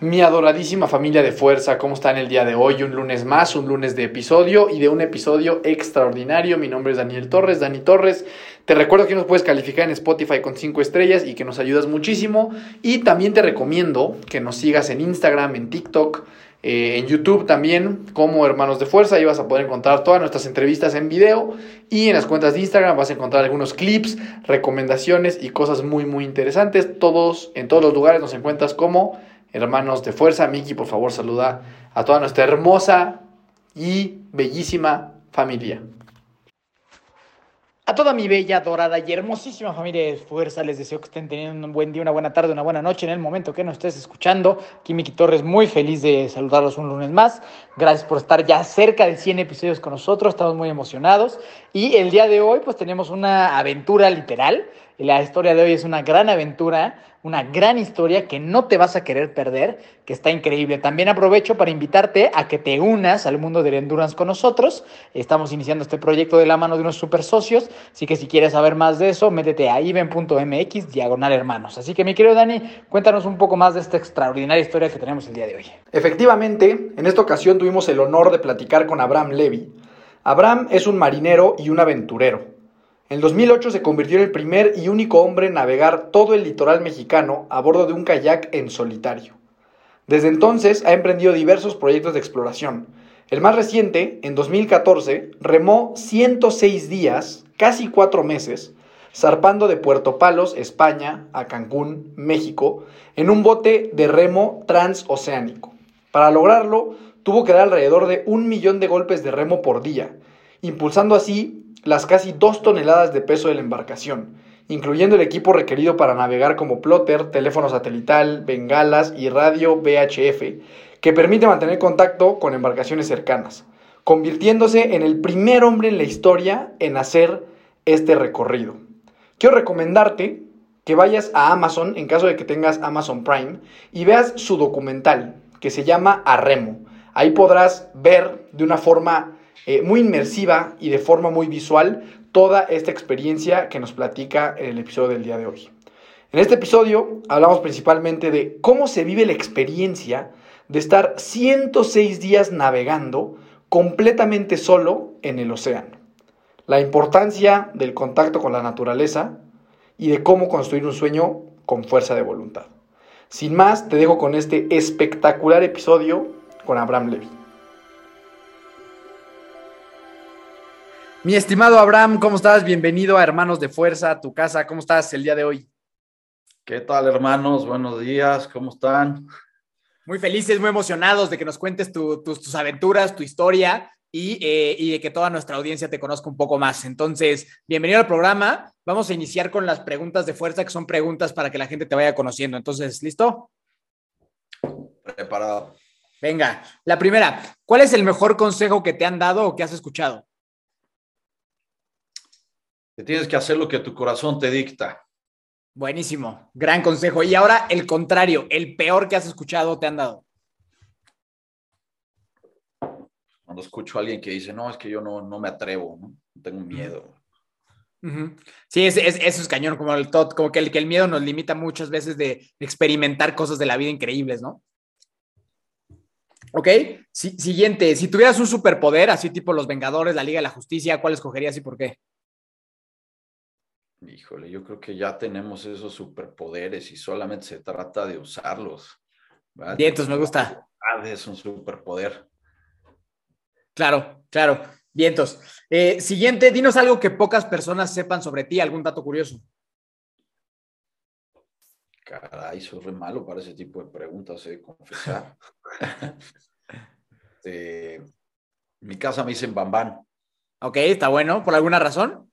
Mi adoradísima familia de fuerza, ¿cómo están el día de hoy? Un lunes más, un lunes de episodio y de un episodio extraordinario. Mi nombre es Daniel Torres, Dani Torres. Te recuerdo que nos puedes calificar en Spotify con 5 estrellas y que nos ayudas muchísimo. Y también te recomiendo que nos sigas en Instagram, en TikTok, eh, en YouTube también como Hermanos de Fuerza. Ahí vas a poder encontrar todas nuestras entrevistas en video y en las cuentas de Instagram vas a encontrar algunos clips, recomendaciones y cosas muy muy interesantes. Todos en todos los lugares nos encuentras como Hermanos de Fuerza. Miki, por favor, saluda a toda nuestra hermosa y bellísima familia. A toda mi bella, dorada y hermosísima familia de fuerza, les deseo que estén teniendo un buen día, una buena tarde, una buena noche en el momento que nos estés escuchando. Aquí Miki Torres, muy feliz de saludarlos un lunes más. Gracias por estar ya cerca de 100 episodios con nosotros, estamos muy emocionados. Y el día de hoy, pues tenemos una aventura literal. La historia de hoy es una gran aventura, una gran historia que no te vas a querer perder, que está increíble. También aprovecho para invitarte a que te unas al mundo del endurance con nosotros. Estamos iniciando este proyecto de la mano de unos super socios, así que si quieres saber más de eso, métete a iben.mx diagonal hermanos. Así que mi querido Dani, cuéntanos un poco más de esta extraordinaria historia que tenemos el día de hoy. Efectivamente, en esta ocasión tuvimos el honor de platicar con Abraham Levy. Abraham es un marinero y un aventurero. En 2008 se convirtió en el primer y único hombre en navegar todo el litoral mexicano a bordo de un kayak en solitario. Desde entonces ha emprendido diversos proyectos de exploración. El más reciente, en 2014, remó 106 días, casi cuatro meses, zarpando de Puerto Palos, España, a Cancún, México, en un bote de remo transoceánico. Para lograrlo, tuvo que dar alrededor de un millón de golpes de remo por día, impulsando así las casi dos toneladas de peso de la embarcación, incluyendo el equipo requerido para navegar como plotter, teléfono satelital, bengalas y radio VHF, que permite mantener contacto con embarcaciones cercanas, convirtiéndose en el primer hombre en la historia en hacer este recorrido. Quiero recomendarte que vayas a Amazon, en caso de que tengas Amazon Prime, y veas su documental, que se llama Arremo. Ahí podrás ver de una forma eh, muy inmersiva y de forma muy visual toda esta experiencia que nos platica en el episodio del día de hoy. En este episodio hablamos principalmente de cómo se vive la experiencia de estar 106 días navegando completamente solo en el océano, la importancia del contacto con la naturaleza y de cómo construir un sueño con fuerza de voluntad. Sin más, te dejo con este espectacular episodio con Abraham Levy. Mi estimado Abraham, ¿cómo estás? Bienvenido a Hermanos de Fuerza, a tu casa. ¿Cómo estás el día de hoy? ¿Qué tal, hermanos? Buenos días, ¿cómo están? Muy felices, muy emocionados de que nos cuentes tu- tus, tus aventuras, tu historia y, eh, y de que toda nuestra audiencia te conozca un poco más. Entonces, bienvenido al programa. Vamos a iniciar con las preguntas de fuerza, que son preguntas para que la gente te vaya conociendo. Entonces, ¿listo? Preparado. Venga, la primera, ¿cuál es el mejor consejo que te han dado o que has escuchado? Que tienes que hacer lo que tu corazón te dicta. Buenísimo, gran consejo. Y ahora el contrario, el peor que has escuchado te han dado. Cuando escucho a alguien que dice, no, es que yo no, no me atrevo, ¿no? tengo miedo. Sí, es, es- eso es cañón, como, el, tot- como que, el, que el miedo nos limita muchas veces de experimentar cosas de la vida increíbles, ¿no? Ok, si- siguiente, si tuvieras un superpoder, así tipo los Vengadores, la Liga de la Justicia, ¿cuál escogerías y por qué? Híjole, yo creo que ya tenemos esos superpoderes y solamente se trata de usarlos. ¿verdad? Vientos, me gusta. Es un superpoder. Claro, claro, vientos. Eh, siguiente, dinos algo que pocas personas sepan sobre ti, algún dato curioso. Caray, soy re malo para ese tipo de preguntas, he de confesar. En mi casa me dicen Bambán. Ok, está bueno. ¿Por alguna razón?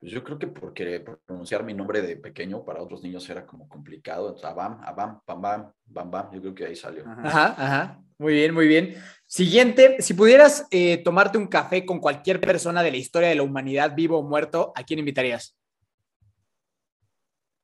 Pues yo creo que porque pronunciar mi nombre de pequeño para otros niños era como complicado. Entonces, Abam, Abam, Bam, Bam, Bam, Bam. Yo creo que ahí salió. Ajá, ajá. Muy bien, muy bien. Siguiente, si pudieras eh, tomarte un café con cualquier persona de la historia de la humanidad, vivo o muerto, ¿a quién invitarías?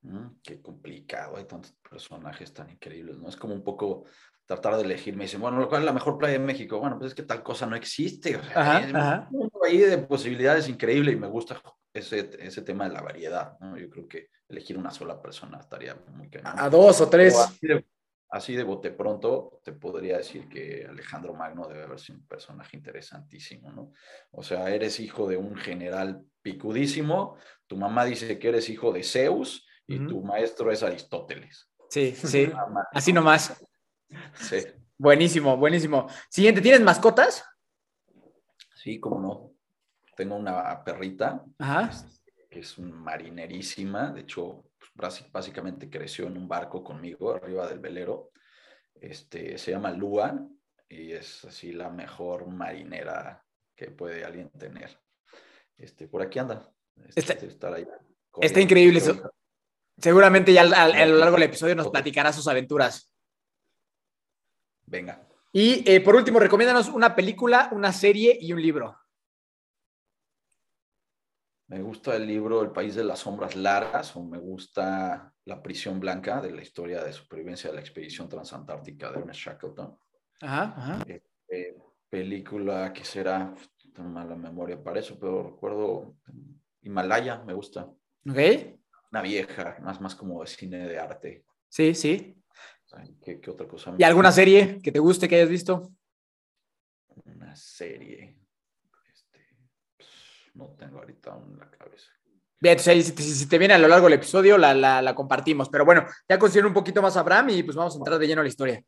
Mm, qué complicado, hay tantos personajes tan increíbles, ¿no? Es como un poco tratar de elegir. Me dicen, bueno, ¿cuál es la mejor playa de México? Bueno, pues es que tal cosa no existe. O sea, hay un mundo ahí de posibilidades increíble y me gusta ese, ese tema de la variedad, ¿no? Yo creo que elegir una sola persona estaría muy cañón. A dos o tres. Así de, así de bote pronto, te podría decir que Alejandro Magno debe haber sido un personaje interesantísimo, ¿no? O sea, eres hijo de un general picudísimo, tu mamá dice que eres hijo de Zeus y tu maestro es Aristóteles. Sí, sí. Así nomás. Sí. Buenísimo, buenísimo. Siguiente, ¿tienes mascotas? Sí, cómo no. Tengo una perrita Ajá. que es marinerísima. De hecho, pues, básicamente creció en un barco conmigo arriba del velero. Este, se llama Lua y es así la mejor marinera que puede alguien tener. Este, por aquí anda. Este, está, ahí, está increíble eso. Seguramente ya a lo largo del episodio nos platicará sus aventuras. Venga. Y eh, por último, recomiéndanos una película, una serie y un libro. Me gusta el libro El País de las Sombras Largas o me gusta La Prisión Blanca de la historia de supervivencia de la expedición transantártica de Ernest Shackleton. Ajá, ajá. Eh, película que será, tengo mala memoria para eso, pero recuerdo Himalaya, me gusta. Ok. Una vieja, más, más como de cine de arte. Sí, sí. ¿Qué, qué otra cosa? ¿Y alguna serie que te guste, que hayas visto? Una serie. No tengo ahorita en la cabeza. Bien, entonces si, te viene a lo largo del episodio, la, la, la compartimos. Pero bueno, ya considero un poquito más a Abraham y pues vamos a entrar de lleno a la historia.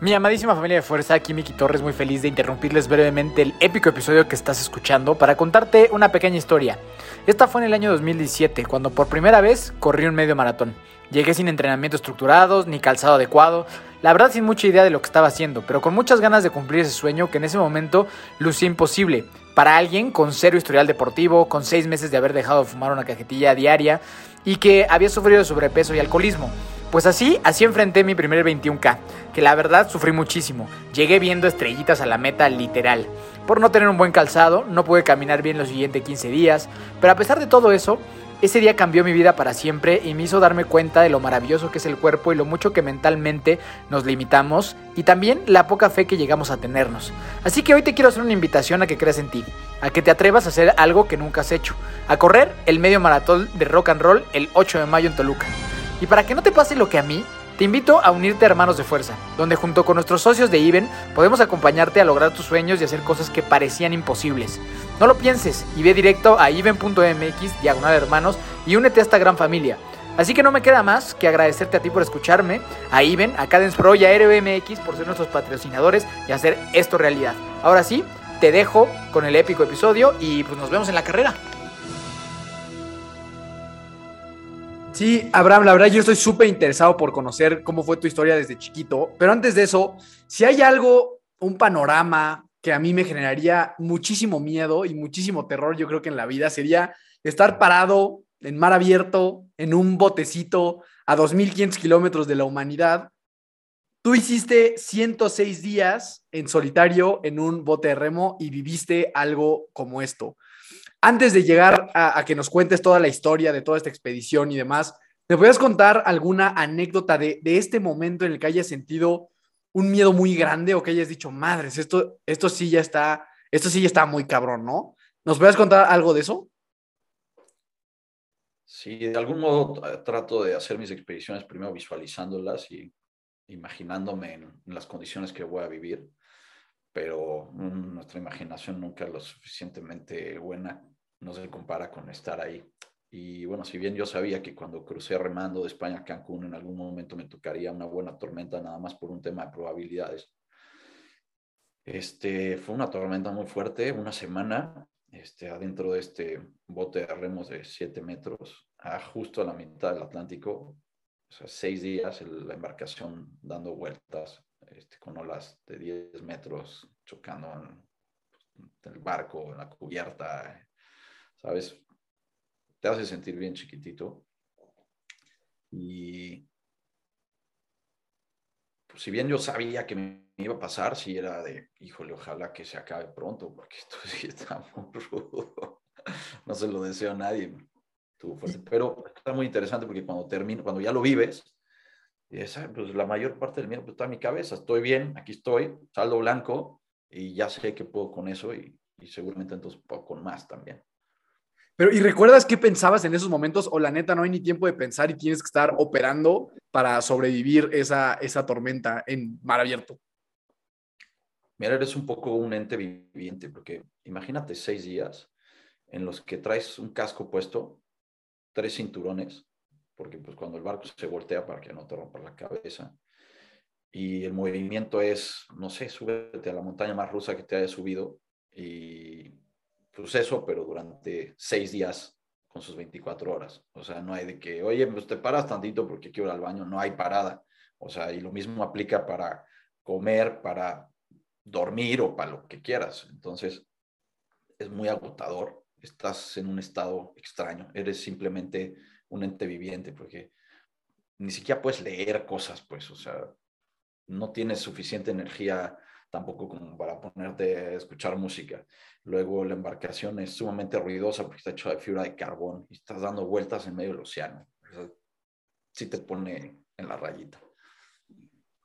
Mi amadísima familia de fuerza, aquí Miki Torres, muy feliz de interrumpirles brevemente el épico episodio que estás escuchando para contarte una pequeña historia. Esta fue en el año 2017, cuando por primera vez corrí un medio maratón. Llegué sin entrenamiento estructurados, ni calzado adecuado, la verdad sin mucha idea de lo que estaba haciendo, pero con muchas ganas de cumplir ese sueño que en ese momento lucía imposible. Para alguien con cero historial deportivo, con seis meses de haber dejado de fumar una cajetilla diaria y que había sufrido de sobrepeso y alcoholismo. Pues así, así enfrenté mi primer 21K, que la verdad sufrí muchísimo. Llegué viendo estrellitas a la meta literal. Por no tener un buen calzado, no pude caminar bien los siguientes 15 días, pero a pesar de todo eso, ese día cambió mi vida para siempre y me hizo darme cuenta de lo maravilloso que es el cuerpo y lo mucho que mentalmente nos limitamos y también la poca fe que llegamos a tenernos. Así que hoy te quiero hacer una invitación a que creas en ti, a que te atrevas a hacer algo que nunca has hecho, a correr el medio maratón de rock and roll el 8 de mayo en Toluca. Y para que no te pase lo que a mí, te invito a unirte a Hermanos de Fuerza, donde junto con nuestros socios de IBEN podemos acompañarte a lograr tus sueños y hacer cosas que parecían imposibles. No lo pienses y ve directo a iben.mx diagonal hermanos y únete a esta gran familia. Así que no me queda más que agradecerte a ti por escucharme, a Iben, a Cadence Pro y a RBMX por ser nuestros patrocinadores y hacer esto realidad. Ahora sí, te dejo con el épico episodio y pues nos vemos en la carrera. Sí, Abraham, la verdad yo estoy súper interesado por conocer cómo fue tu historia desde chiquito, pero antes de eso, si hay algo, un panorama que a mí me generaría muchísimo miedo y muchísimo terror, yo creo que en la vida sería estar parado en mar abierto, en un botecito a 2.500 kilómetros de la humanidad. Tú hiciste 106 días en solitario en un bote de remo y viviste algo como esto. Antes de llegar a, que nos cuentes toda la historia de toda esta expedición y demás, ¿me puedes contar alguna anécdota de, este momento en el que hayas sentido un miedo muy grande o que hayas dicho, madres, esto, esto sí ya está, esto sí ya está muy cabrón, ¿no? ¿Nos puedes contar algo de eso? Sí, de algún modo trato de hacer mis expediciones primero visualizándolas y imaginándome en las condiciones que voy a vivir pero mm, nuestra imaginación nunca es lo suficientemente buena, no se compara con estar ahí. Y bueno, si bien yo sabía que cuando crucé remando de España a Cancún en algún momento me tocaría una buena tormenta, nada más por un tema de probabilidades. Este, fue una tormenta muy fuerte, una semana, este, adentro de este bote de remos de 7 metros, justo a la mitad del Atlántico, o sea, seis días la embarcación dando vueltas este, con olas de 10 metros chocando en, el barco, en la cubierta, ¿sabes? Te hace sentir bien chiquitito. Y pues, si bien yo sabía que me iba a pasar, si era de, híjole, ojalá que se acabe pronto, porque esto sí está muy rudo. No se lo deseo a nadie. Pero está muy interesante porque cuando termino, cuando ya lo vives, pues la mayor parte del miedo pues, está en mi cabeza. Estoy bien, aquí estoy, saldo blanco y ya sé que puedo con eso y, y seguramente entonces puedo con más también. Pero, ¿y recuerdas qué pensabas en esos momentos? O la neta, no hay ni tiempo de pensar y tienes que estar operando para sobrevivir esa, esa tormenta en mar abierto. Mira, eres un poco un ente viviente, porque imagínate seis días en los que traes un casco puesto, tres cinturones, porque pues cuando el barco se voltea para que no te rompa la cabeza, y el movimiento es, no sé, súbete a la montaña más rusa que te haya subido y proceso, pero durante seis días con sus 24 horas. O sea, no hay de que, oye, pues te paras tantito porque quiero ir al baño, no hay parada. O sea, y lo mismo aplica para comer, para dormir o para lo que quieras. Entonces, es muy agotador. Estás en un estado extraño. Eres simplemente un ente viviente porque ni siquiera puedes leer cosas, pues, o sea, no tienes suficiente energía tampoco como para ponerte a escuchar música. Luego la embarcación es sumamente ruidosa porque está hecha de fibra de carbón y estás dando vueltas en medio del océano. sí te pone en la rayita.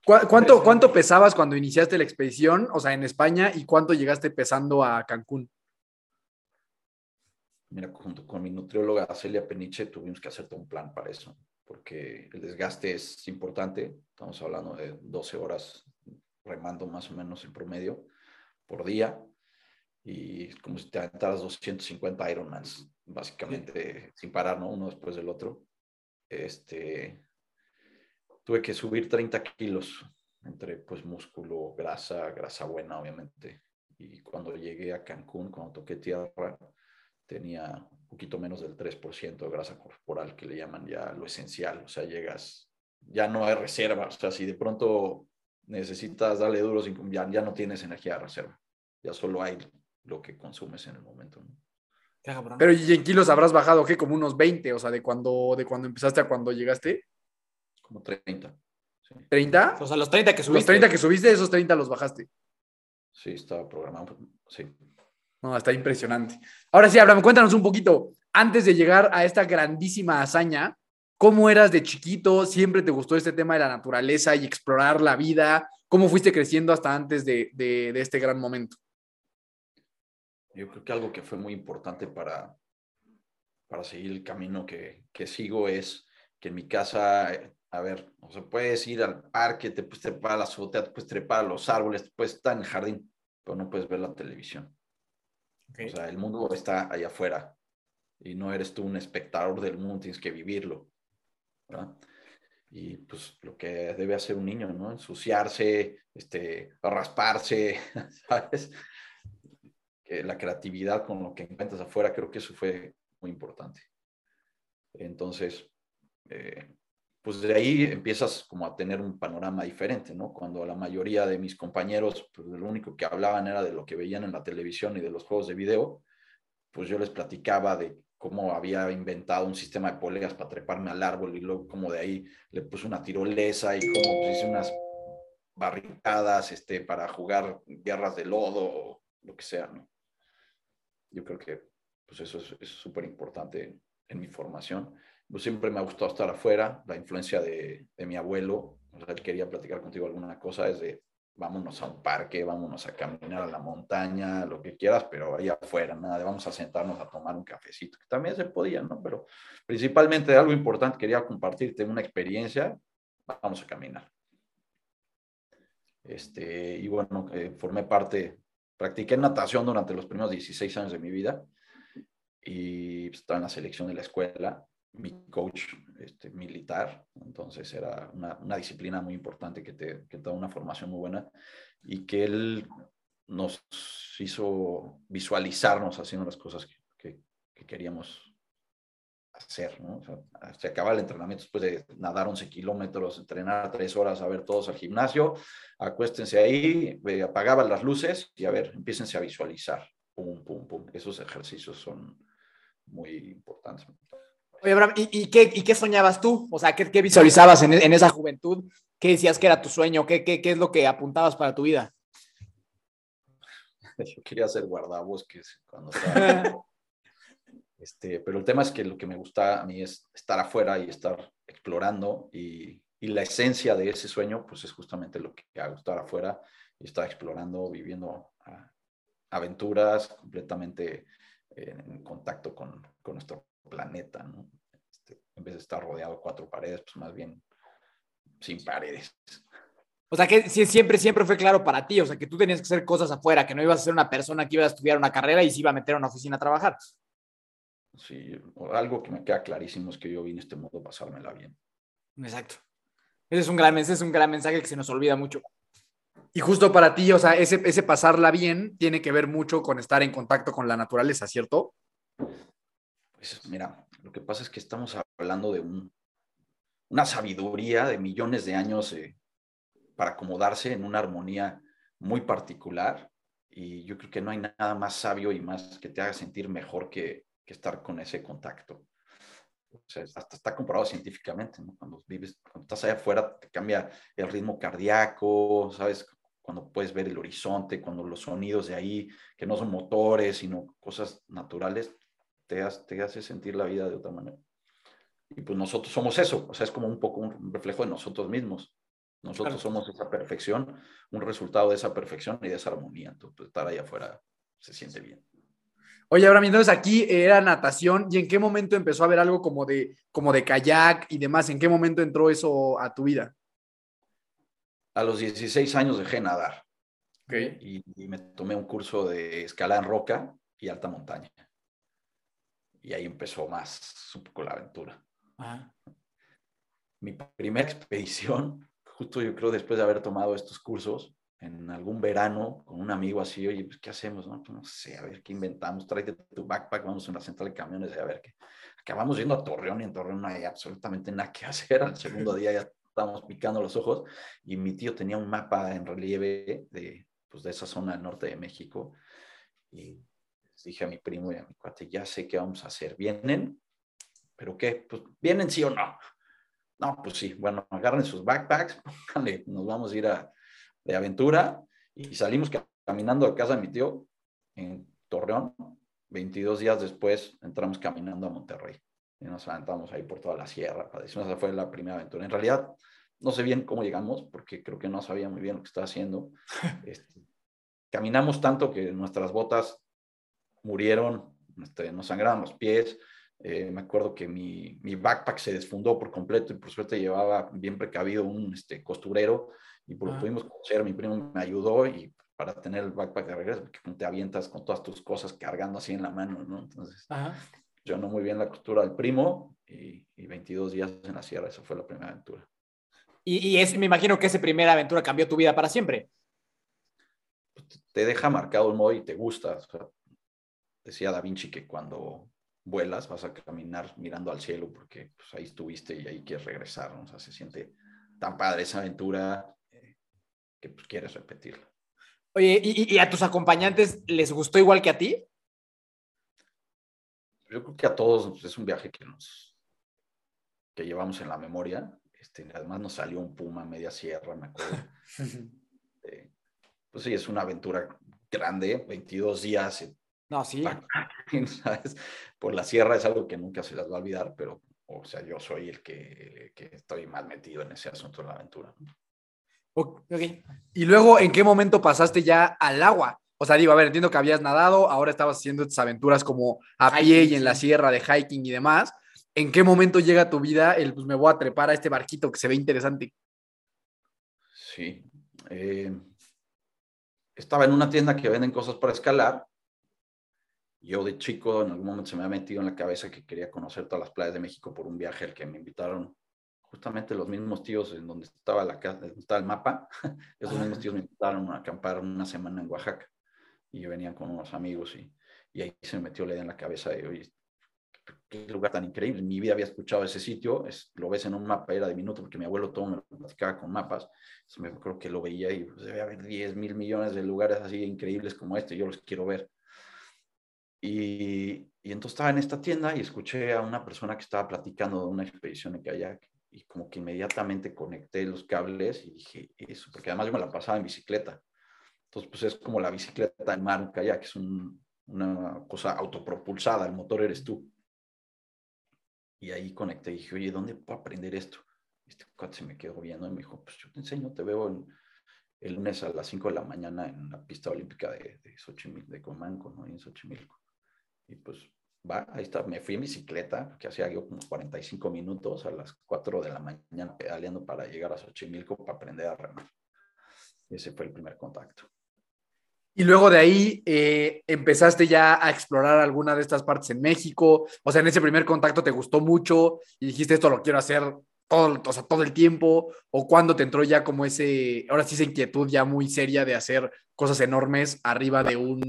¿Cuánto, ¿Cuánto pesabas cuando iniciaste la expedición, o sea, en España, y cuánto llegaste pesando a Cancún? Mira, junto con mi nutrióloga Celia Peniche tuvimos que hacerte un plan para eso, porque el desgaste es importante. Estamos hablando de 12 horas remando más o menos en promedio por día y como si te aventaras 250 Ironmans, básicamente sin parar, ¿no? Uno después del otro. Este, tuve que subir 30 kilos entre pues músculo, grasa, grasa buena obviamente. Y cuando llegué a Cancún, cuando toqué tierra, tenía un poquito menos del 3% de grasa corporal, que le llaman ya lo esencial. O sea, llegas, ya no hay reserva. O sea, si de pronto necesitas darle duro, ya, ya no tienes energía de reserva. Ya solo hay lo que consumes en el momento. Pero ¿y en kilos habrás bajado qué? Como unos 20, o sea, de cuando, de cuando empezaste a cuando llegaste. Como 30. ¿30? O sea, los 30 que subiste. Los 30 que subiste, esos 30 los bajaste. Sí, estaba programado. Sí. No, está impresionante. Ahora sí, Abraham, cuéntanos un poquito, antes de llegar a esta grandísima hazaña, ¿cómo eras de chiquito? ¿Siempre te gustó este tema de la naturaleza y explorar la vida? ¿Cómo fuiste creciendo hasta antes de, de este gran momento? Yo creo que algo que fue muy importante para, para seguir el camino que, que sigo es que en mi casa, a ver, o sea, puedes ir al parque, te puedes trepar a la azotea, te puedes trepar a los árboles, te puedes estar en el jardín, pero no puedes ver la televisión. O sea, el mundo está allá afuera y no eres tú un espectador del mundo, tienes que vivirlo. ¿Verdad? Y pues lo que debe hacer un niño, ¿no? Ensuciarse, este, rasparse, ¿sabes? la creatividad con lo que encuentras afuera, creo que eso fue muy importante. Entonces, eh, pues de ahí empiezas como a tener un panorama diferente, ¿no? Cuando la mayoría de mis compañeros, pues lo único que hablaban era de lo que veían en la televisión y de los juegos de video, pues yo les platicaba de cómo había inventado un sistema de poleas para treparme al árbol y luego como de ahí le puse una tirolesa y cómo pues, hice unas barricadas este, para jugar guerras de lodo lo que sea, ¿no? yo creo que pues eso es súper importante en mi formación. Pues siempre me ha gustado estar afuera, la influencia de, de mi abuelo, o él quería platicar contigo alguna cosa, es de vámonos a un parque, vámonos a caminar a la montaña, lo que quieras, pero ahí afuera, nada vamos a sentarnos a tomar un cafecito, que también se podía, ¿no? Pero principalmente algo importante, quería compartirte una experiencia, vamos a caminar. Este, y bueno, eh, formé parte Practiqué natación durante los primeros 16 años de mi vida y estaba en la selección de la escuela. Mi coach este, militar, entonces era una, una, disciplina muy importante que te, que da una formación muy buena y que él nos hizo visualizarnos haciendo las cosas que, que, queríamos hacer, ¿no? O sea, se acaba el entrenamiento después de nadar 11 kilómetros, entrenar tres horas, a ver todos al gimnasio, acuéstense ahí, apagaban las luces y a ver, empiecense a visualizar, pum, pum, pum. Esos ejercicios son muy importantes. Oye, Abraham, ¿y, qué, ¿y, qué, soñabas tú? O sea, ¿qué, qué visualizabas en, en, esa juventud? ¿Qué decías que era tu sueño? ¿Qué, qué, qué es lo que apuntabas para tu vida? Yo quería ser guardabosques cuando estaba Este, pero el tema es que lo que me gusta a mí es estar afuera y estar explorando y, y la esencia de ese sueño pues es justamente lo que hago, estar afuera y estar explorando, viviendo ah, aventuras completamente en contacto con, con, nuestro planeta, ¿no? Este, en vez de estar rodeado de cuatro paredes, pues más bien sin paredes. O sea, que siempre, siempre fue claro para ti, o sea, que tú tenías que hacer cosas afuera, que no ibas a ser una persona que iba a estudiar una carrera y se iba a meter a una oficina a trabajar. Sí, algo que me queda clarísimo es que yo vine a este mundo a pasármela bien. Exacto. Ese es un gran, ese es un gran mensaje que se nos olvida mucho. Y justo para ti, o sea, ese, ese pasarla bien tiene que ver mucho con estar en contacto con la naturaleza, ¿cierto? Pues mira, lo que pasa es que estamos hablando de un, una sabiduría de millones de años eh, para acomodarse en una armonía muy particular. Y yo creo que no hay nada más sabio y más que te haga sentir mejor que, que estar con ese contacto. O sea, hasta está comprobado científicamente, ¿no? Cuando vives, cuando estás allá afuera, te cambia el ritmo cardíaco, ¿sabes? Cuando puedes ver el horizonte, cuando los sonidos de ahí, que no son motores, sino cosas naturales, te, te hace sentir la vida de otra manera. Y pues nosotros somos eso, o sea, es como un poco un reflejo de nosotros mismos. Nosotros somos esa perfección, un resultado de esa perfección y de esa armonía. Entonces, pues, estar ahí afuera se siente bien. Oye, Abraham, entonces aquí era natación y en qué momento empezó a haber algo como de, como de kayak y demás. ¿En qué momento entró eso a tu vida? A los 16 años dejé nadar. Okay. Y, me tomé un curso de escalada en roca y alta montaña. Y ahí empezó más un poco la aventura. Mi primera expedición, justo yo creo después de haber tomado estos cursos, en algún verano con un amigo así, oye, pues, ¿qué hacemos? No? Pues, no sé, a ver qué inventamos, tráete tu backpack, vamos a una central de camiones y a ver qué. Acabamos yendo a Torreón y en Torreón no hay absolutamente nada que hacer. Al segundo día ya estábamos picando los ojos y mi tío tenía un mapa en relieve de, pues, de esa zona del norte de México y dije a mi primo y a mi cuate, ya sé qué vamos a hacer. ¿Vienen? ¿Pero qué? Pues, ¿vienen sí o no? No, pues sí. Bueno, agarren sus backpacks, pónganle, nos vamos a ir a de aventura y salimos caminando a casa de mi tío en Torreón. 22 días después entramos caminando a Monterrey y nos aventamos ahí por toda la sierra. Esa fue la primera aventura. En realidad, no sé bien cómo llegamos porque creo que no sabía muy bien lo que estaba haciendo. Este, caminamos tanto que nuestras botas murieron, este, nos sangraban los pies. Eh, me acuerdo que mi, mi, backpack se desfundó por completo y por suerte llevaba bien precavido un este, costurero y por lo ah. pudimos conocer, mi primo me ayudó y para tener el backpack de regreso, porque te avientas con todas tus cosas cargando así en la mano, ¿no? Entonces, yo no muy bien la costura del primo y, y, 22 días en la sierra, esa fue la primera aventura. Y, y es, me imagino que esa primera aventura cambió tu vida para siempre. Te deja marcado el modo y te gusta. Decía Da Vinci que cuando vuelas vas a caminar mirando al cielo porque pues, ahí estuviste y ahí quieres regresar, ¿no? O sea, se siente tan padre esa aventura que pues, quieres repetirlo. Oye, ¿y, a tus acompañantes les gustó igual que a ti? Yo creo que a todos es un viaje que nos que llevamos en la memoria. Este, además nos salió un puma media sierra, me acuerdo. Eh, pues sí, es una aventura grande, 22 días. No, sí. ¿sabes? Por la sierra es algo que nunca se las va a olvidar, pero, o sea, yo soy el que, que estoy más metido en ese asunto de la aventura. Y luego, ¿en qué momento pasaste ya al agua? O sea, digo, a ver, entiendo que habías nadado, ahora estabas haciendo estas aventuras como a pie y en la sierra de hiking y demás. ¿En qué momento llega tu vida el, pues me voy a trepar a este barquito que se ve interesante? Sí. Eh, estaba en una tienda que venden cosas para escalar. Yo de chico en algún momento se me ha metido en la cabeza que quería conocer todas las playas de México por un viaje al que me invitaron justamente los mismos tíos en donde estaba, la, donde estaba el mapa, esos mismos tíos me invitaron a acampar una semana en Oaxaca y yo venía con unos amigos y, y ahí se me metió la idea en la cabeza de, oye, qué lugar tan increíble. En mi vida había escuchado ese sitio, es, lo ves en un mapa, era diminuto porque mi abuelo todo me lo platicaba con mapas. me creo que lo veía y pues, debe haber 10 mil millones de lugares así increíbles como este, yo los quiero ver. Y, y, entonces estaba en esta tienda y escuché a una persona que estaba platicando de una expedición en kayak y como que inmediatamente conecté los cables y dije eso, porque además yo me la pasaba en bicicleta. Entonces, pues es como la bicicleta en mar, un kayak, es una cosa autopropulsada, el motor eres tú. Y ahí conecté y dije, oye, ¿dónde puedo aprender esto? Este cuate se me quedó viendo y me dijo, pues yo te enseño, te veo el lunes a las 5 de la mañana en la pista olímpica de, de Xochimilco, de Comanco, ¿no? En Xochimilco. Y pues va, ahí está, me fui en bicicleta, que hacía yo como 45 minutos a las 4 de la mañana pedaleando para llegar a Xochimilco para aprender a remar. Ese fue el primer contacto. Y luego de ahí eh, empezaste ya a explorar alguna de estas partes en México. O sea, en ese primer contacto te gustó mucho y dijiste esto lo quiero hacer todo, o sea, todo el tiempo. O cuando te entró ya como ese, ahora sí esa inquietud ya muy seria de hacer cosas enormes arriba de un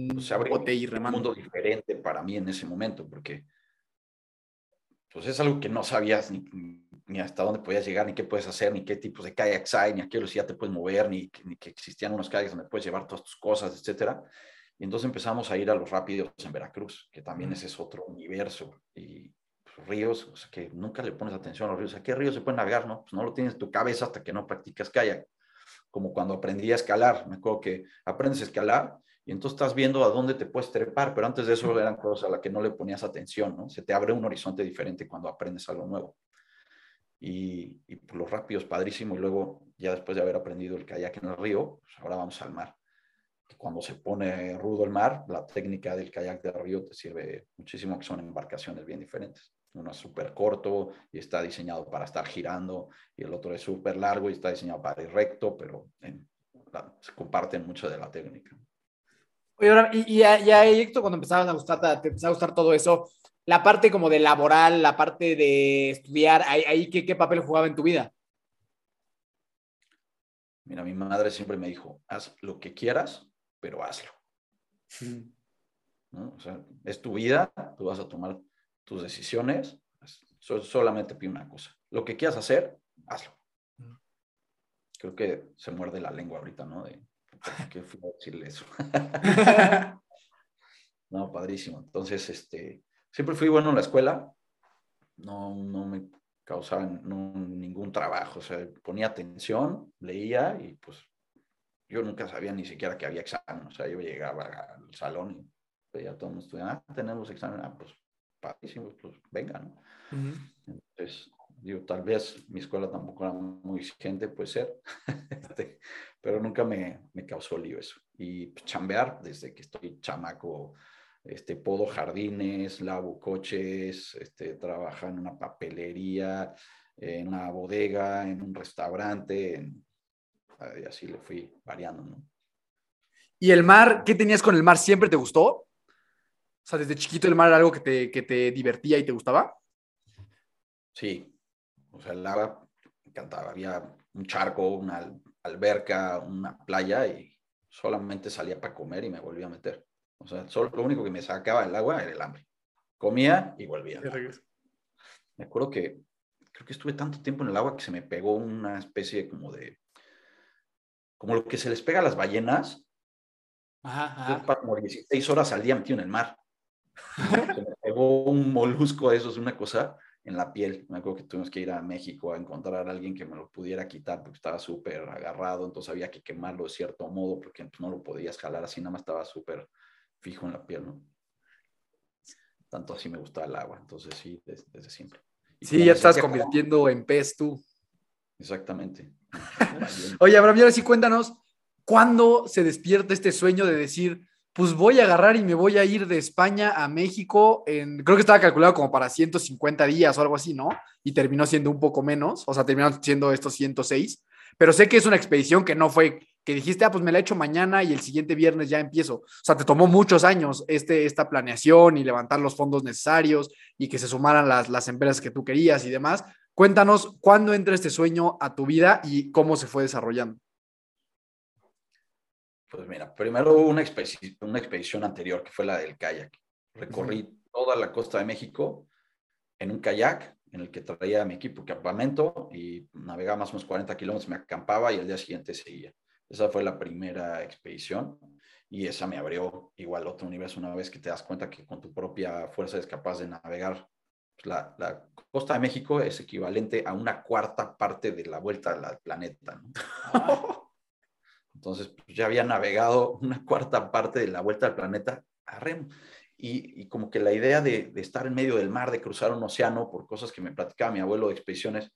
bote y remando. Un mundo diferente para mí en ese momento, porque pues es algo que no sabías ni, ni hasta dónde podías llegar, ni qué puedes hacer, ni qué tipos de kayaks hay, ni a qué velocidad te puedes mover, ni, ni que existían unos kayaks donde puedes llevar todas tus cosas, etcétera. Y entonces empezamos a ir a los rápidos en Veracruz, que también ese es otro universo. Y pues, ríos, o sea, que nunca le pones atención a los ríos. ¿A qué ríos se pueden navegar? No, pues no lo tienes en tu cabeza hasta que no practicas kayak. Como cuando aprendí a escalar. Me acuerdo que aprendes a escalar y entonces estás viendo a dónde te puedes trepar, pero antes de eso eran cosas a las que no le ponías atención, ¿no? Se te abre un horizonte diferente cuando aprendes algo nuevo. Y, y pues, los rápidos, padrísimo, y luego ya después de haber aprendido el kayak en el río, pues ahora vamos al mar. Cuando se pone rudo el mar, la técnica del kayak de río te sirve muchísimo, que son embarcaciones bien diferentes. Uno es súper corto y está diseñado para estar girando, y el otro es súper largo y está diseñado para ir recto, pero se comparten mucho de la técnica. Oye, ahora, y, ya, Héctor, cuando empezabas a gustar, te empezaba a gustar todo eso, la parte como de laboral, la parte de estudiar, ahí, ¿qué, ¿qué, papel jugaba en tu vida? Mira, mi madre siempre me dijo, haz lo que quieras, pero hazlo. O sea, es tu vida, tú vas a tomar tus decisiones, solamente pide una cosa, lo que quieras hacer, hazlo. Creo que se muerde la lengua ahorita, ¿no? De, ¿Qué fui a decirle eso? no, padrísimo. Entonces, este, siempre fui bueno en la escuela. No, no me causaba ningún trabajo. O sea, ponía atención, leía y pues yo nunca sabía ni siquiera que había examen. O sea, yo llegaba al salón y veía todo el mundo ah, tenemos examen, ah, pues padrísimo, pues venga, ¿no? Entonces, digo, tal vez mi escuela tampoco era muy exigente, puede ser, este, pero nunca me, me, causó lío eso. Y pues, chambear desde que estoy chamaco, este, podo jardines, lavo coches, este, trabaja en una papelería, en una bodega, en un restaurante, y así le fui variando, ¿no? ¿Y el mar, qué tenías con el mar? ¿Siempre te gustó? O sea, desde chiquito el mar era algo que te, que te divertía y te gustaba. Sí, o sea, el agua me encantaba. Había un charco, una alberca, una playa y solamente salía para comer y me volvía a meter. O sea, solo, lo único que me sacaba del agua era el hambre. Comía y volvía. Me acuerdo que creo que estuve tanto tiempo en el agua que se me pegó una especie como de, como lo que se les pega a las ballenas. Ajá, Como 16 horas al día metido en el mar. Se me pegó un molusco de esos, una cosa en la piel. Me acuerdo que tuvimos que ir a México a encontrar a alguien que me lo pudiera quitar porque estaba súper agarrado, entonces había que quemarlo de cierto modo porque pues, no lo podías jalar así, nada más estaba súper fijo en la piel, ¿no? Tanto así me gustaba el agua, entonces sí, desde, siempre. sí, ya estás convirtiendo en pez tú. Exactamente. Oye, Abraham, ahora sí cuéntanos, ¿cuándo se despierta este sueño de decir, pues voy a agarrar y me voy a ir de España a México en, creo que estaba calculado como para 150 días o algo así, ¿no? Y terminó siendo un poco menos, o sea, terminó siendo estos 106, pero sé que es una expedición que no fue que dijiste, ah, pues me la echo mañana y el siguiente viernes ya empiezo. O sea, te tomó muchos años este, esta planeación y levantar los fondos necesarios y que se sumaran las, las empresas que tú querías y demás. Cuéntanos cuándo entra este sueño a tu vida y cómo se fue desarrollando. Pues mira, primero hubo una expedición, una expedición anterior que fue la del kayak. Recorrí toda la costa de México en un kayak en el que traía mi equipo campamento y navegaba más o menos 40 kilómetros, me acampaba y el día siguiente seguía. Esa fue la primera expedición y esa me abrió igual otro universo una vez que te das cuenta que con tu propia fuerza es capaz de navegar. Pues, la, la, costa de México es equivalente a una cuarta parte de la vuelta al planeta. Entonces, pues, ya había navegado una cuarta parte de la vuelta al planeta a remo. Y, como que la idea de, de, estar en medio del mar, de cruzar un océano, por cosas que me platicaba mi abuelo de expediciones,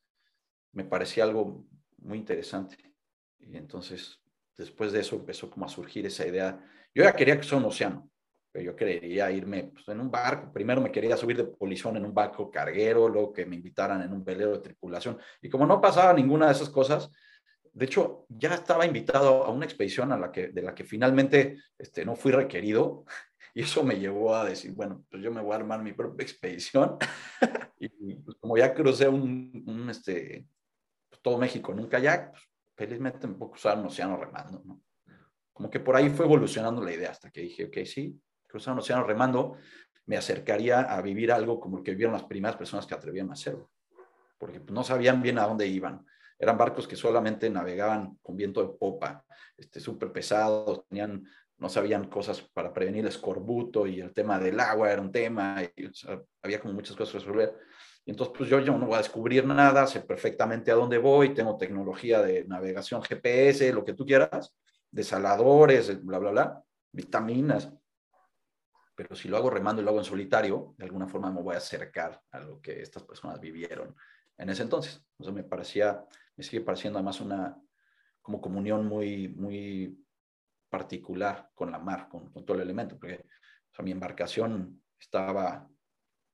me parecía algo muy interesante. Y entonces, después de eso empezó como a surgir esa idea. Yo ya quería cruzar un océano, pero yo quería irme pues, en un barco. Primero me quería subir de polizón en un barco carguero, luego que me invitaran en un velero de tripulación. Y como no pasaba ninguna de esas cosas, de hecho, ya estaba invitado a una expedición a la que, de la que finalmente este, no fui requerido. Y eso me llevó a decir, bueno, pues yo me voy a armar mi propia expedición. y pues, como ya crucé un, un este, pues, todo México en un kayak, pues, felizmente me puedo cruzar un océano remando, ¿no? Como que por ahí fue evolucionando la idea hasta que dije, ok, sí, cruzar un océano remando me acercaría a vivir algo como el que vivieron las primeras personas que atrevían a hacerlo, porque no sabían bien a dónde iban. Eran barcos que solamente navegaban con viento de popa, este, súper pesados, tenían, no sabían cosas para prevenir el escorbuto y el tema del agua era un tema, y, había como muchas cosas que resolver. Y entonces, pues yo, yo no voy a descubrir nada, sé perfectamente a dónde voy, tengo tecnología de navegación GPS, lo que tú quieras, desaladores, bla, bla, bla, vitaminas. Pero si lo hago remando y lo hago en solitario, de alguna forma me voy a acercar a lo que estas personas vivieron en ese entonces. Entonces me parecía, me sigue pareciendo además una como comunión muy, muy particular con la mar, con, todo el elemento, porque mi embarcación estaba a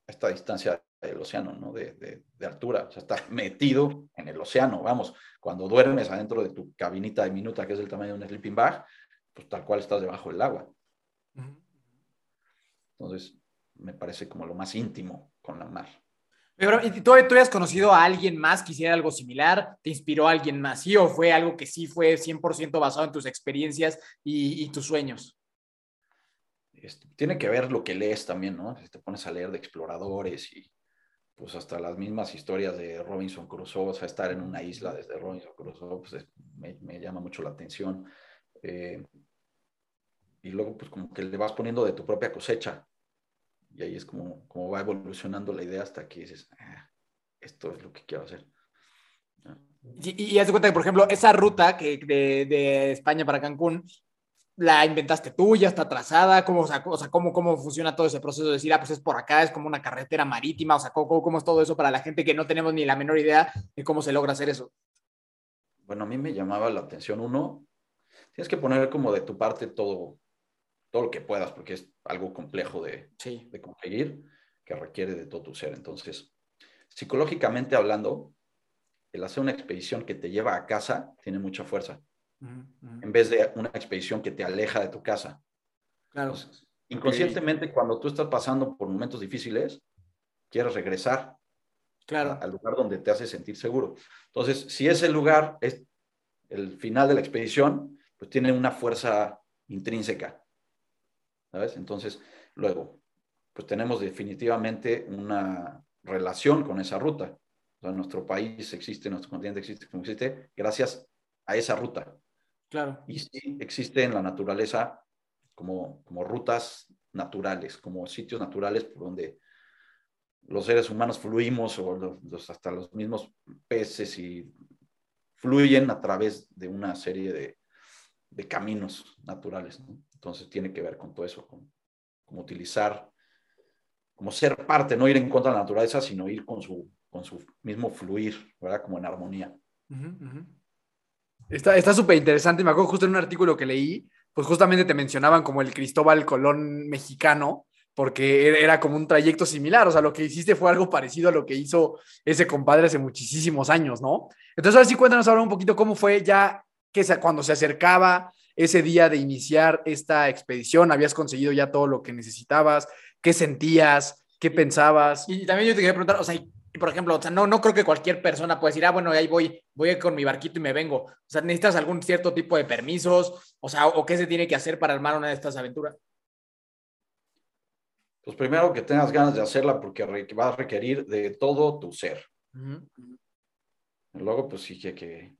esta distancia del océano, ¿no? De, de, altura, o sea, está metido en el océano, vamos, cuando duermes adentro de tu cabinita de minuta, que es del tamaño de un sleeping bag, pues tal cual estás debajo del agua. Entonces, me parece como lo más íntimo con la mar. Pero, ¿y tú, tú has conocido a alguien más que hiciera algo similar? ¿Te inspiró a alguien más? ¿Sí o fue algo que sí fue 100% basado en tus experiencias y, tus sueños? Este, tiene que ver lo que lees también, ¿no? Si te pones a leer de exploradores y pues hasta las mismas historias de Robinson Crusoe, o sea, estar en una isla desde Robinson Crusoe, pues me, me, llama mucho la atención. Eh, y luego, pues como que le vas poniendo de tu propia cosecha. Y ahí es como, como va evolucionando la idea hasta que dices, ah, esto es lo que quiero hacer. Y, y haz de cuenta que, por ejemplo, esa ruta que de, de España para Cancún, la inventaste tú, ya está trazada, ¿cómo, o sea, cómo, cómo funciona todo ese proceso de decir, ah, pues es por acá, es como una carretera marítima, o sea, ¿cómo, cómo es todo eso para la gente que no tenemos ni la menor idea de cómo se logra hacer eso? Bueno, a mí me llamaba la atención uno, tienes que poner como de tu parte todo, todo lo que puedas, porque es algo complejo de, sí. de conseguir, que requiere de todo tu ser. Entonces, psicológicamente hablando, el hacer una expedición que te lleva a casa tiene mucha fuerza en vez de una expedición que te aleja de tu casa. Claro. inconscientemente, cuando tú estás pasando por momentos difíciles, quieres regresar claro. al lugar donde te hace sentir seguro. Entonces, si ese lugar es el final de la expedición, pues tiene una fuerza intrínseca. ¿Sabes? Entonces, luego, pues tenemos definitivamente una relación con esa ruta. O sea, nuestro país existe, nuestro continente existe como existe, gracias a esa ruta. Claro. Y sí existe en la naturaleza como, como rutas naturales, como sitios naturales por donde los seres humanos fluimos o los, hasta los mismos peces y fluyen a través de una serie de, de caminos naturales. Entonces tiene que ver con todo eso, con, como utilizar, como ser parte, no ir en contra de la naturaleza, sino ir con su, con su mismo fluir, ¿verdad? Como en armonía. Está súper interesante. Me acuerdo justo en un artículo que leí, pues justamente te mencionaban como el Cristóbal Colón mexicano, porque era como un trayecto similar. O sea, lo que hiciste fue algo parecido a lo que hizo ese compadre hace muchísimos años, ¿no? Entonces, ahora sí cuéntanos ahora un poquito cómo fue ya que cuando se acercaba ese día de iniciar esta expedición, habías conseguido ya todo lo que necesitabas, qué sentías, qué pensabas. Y también yo te quería preguntar, o sea, por ejemplo, o sea, no, no creo que cualquier persona pueda decir, ah, bueno, ahí voy, voy con mi barquito y me vengo. O sea, necesitas algún cierto tipo de permisos, o sea, o qué se tiene que hacer para armar una de estas aventuras. Pues primero que tengas ganas de hacerla porque va a requerir de todo tu ser. Luego, pues sí que, que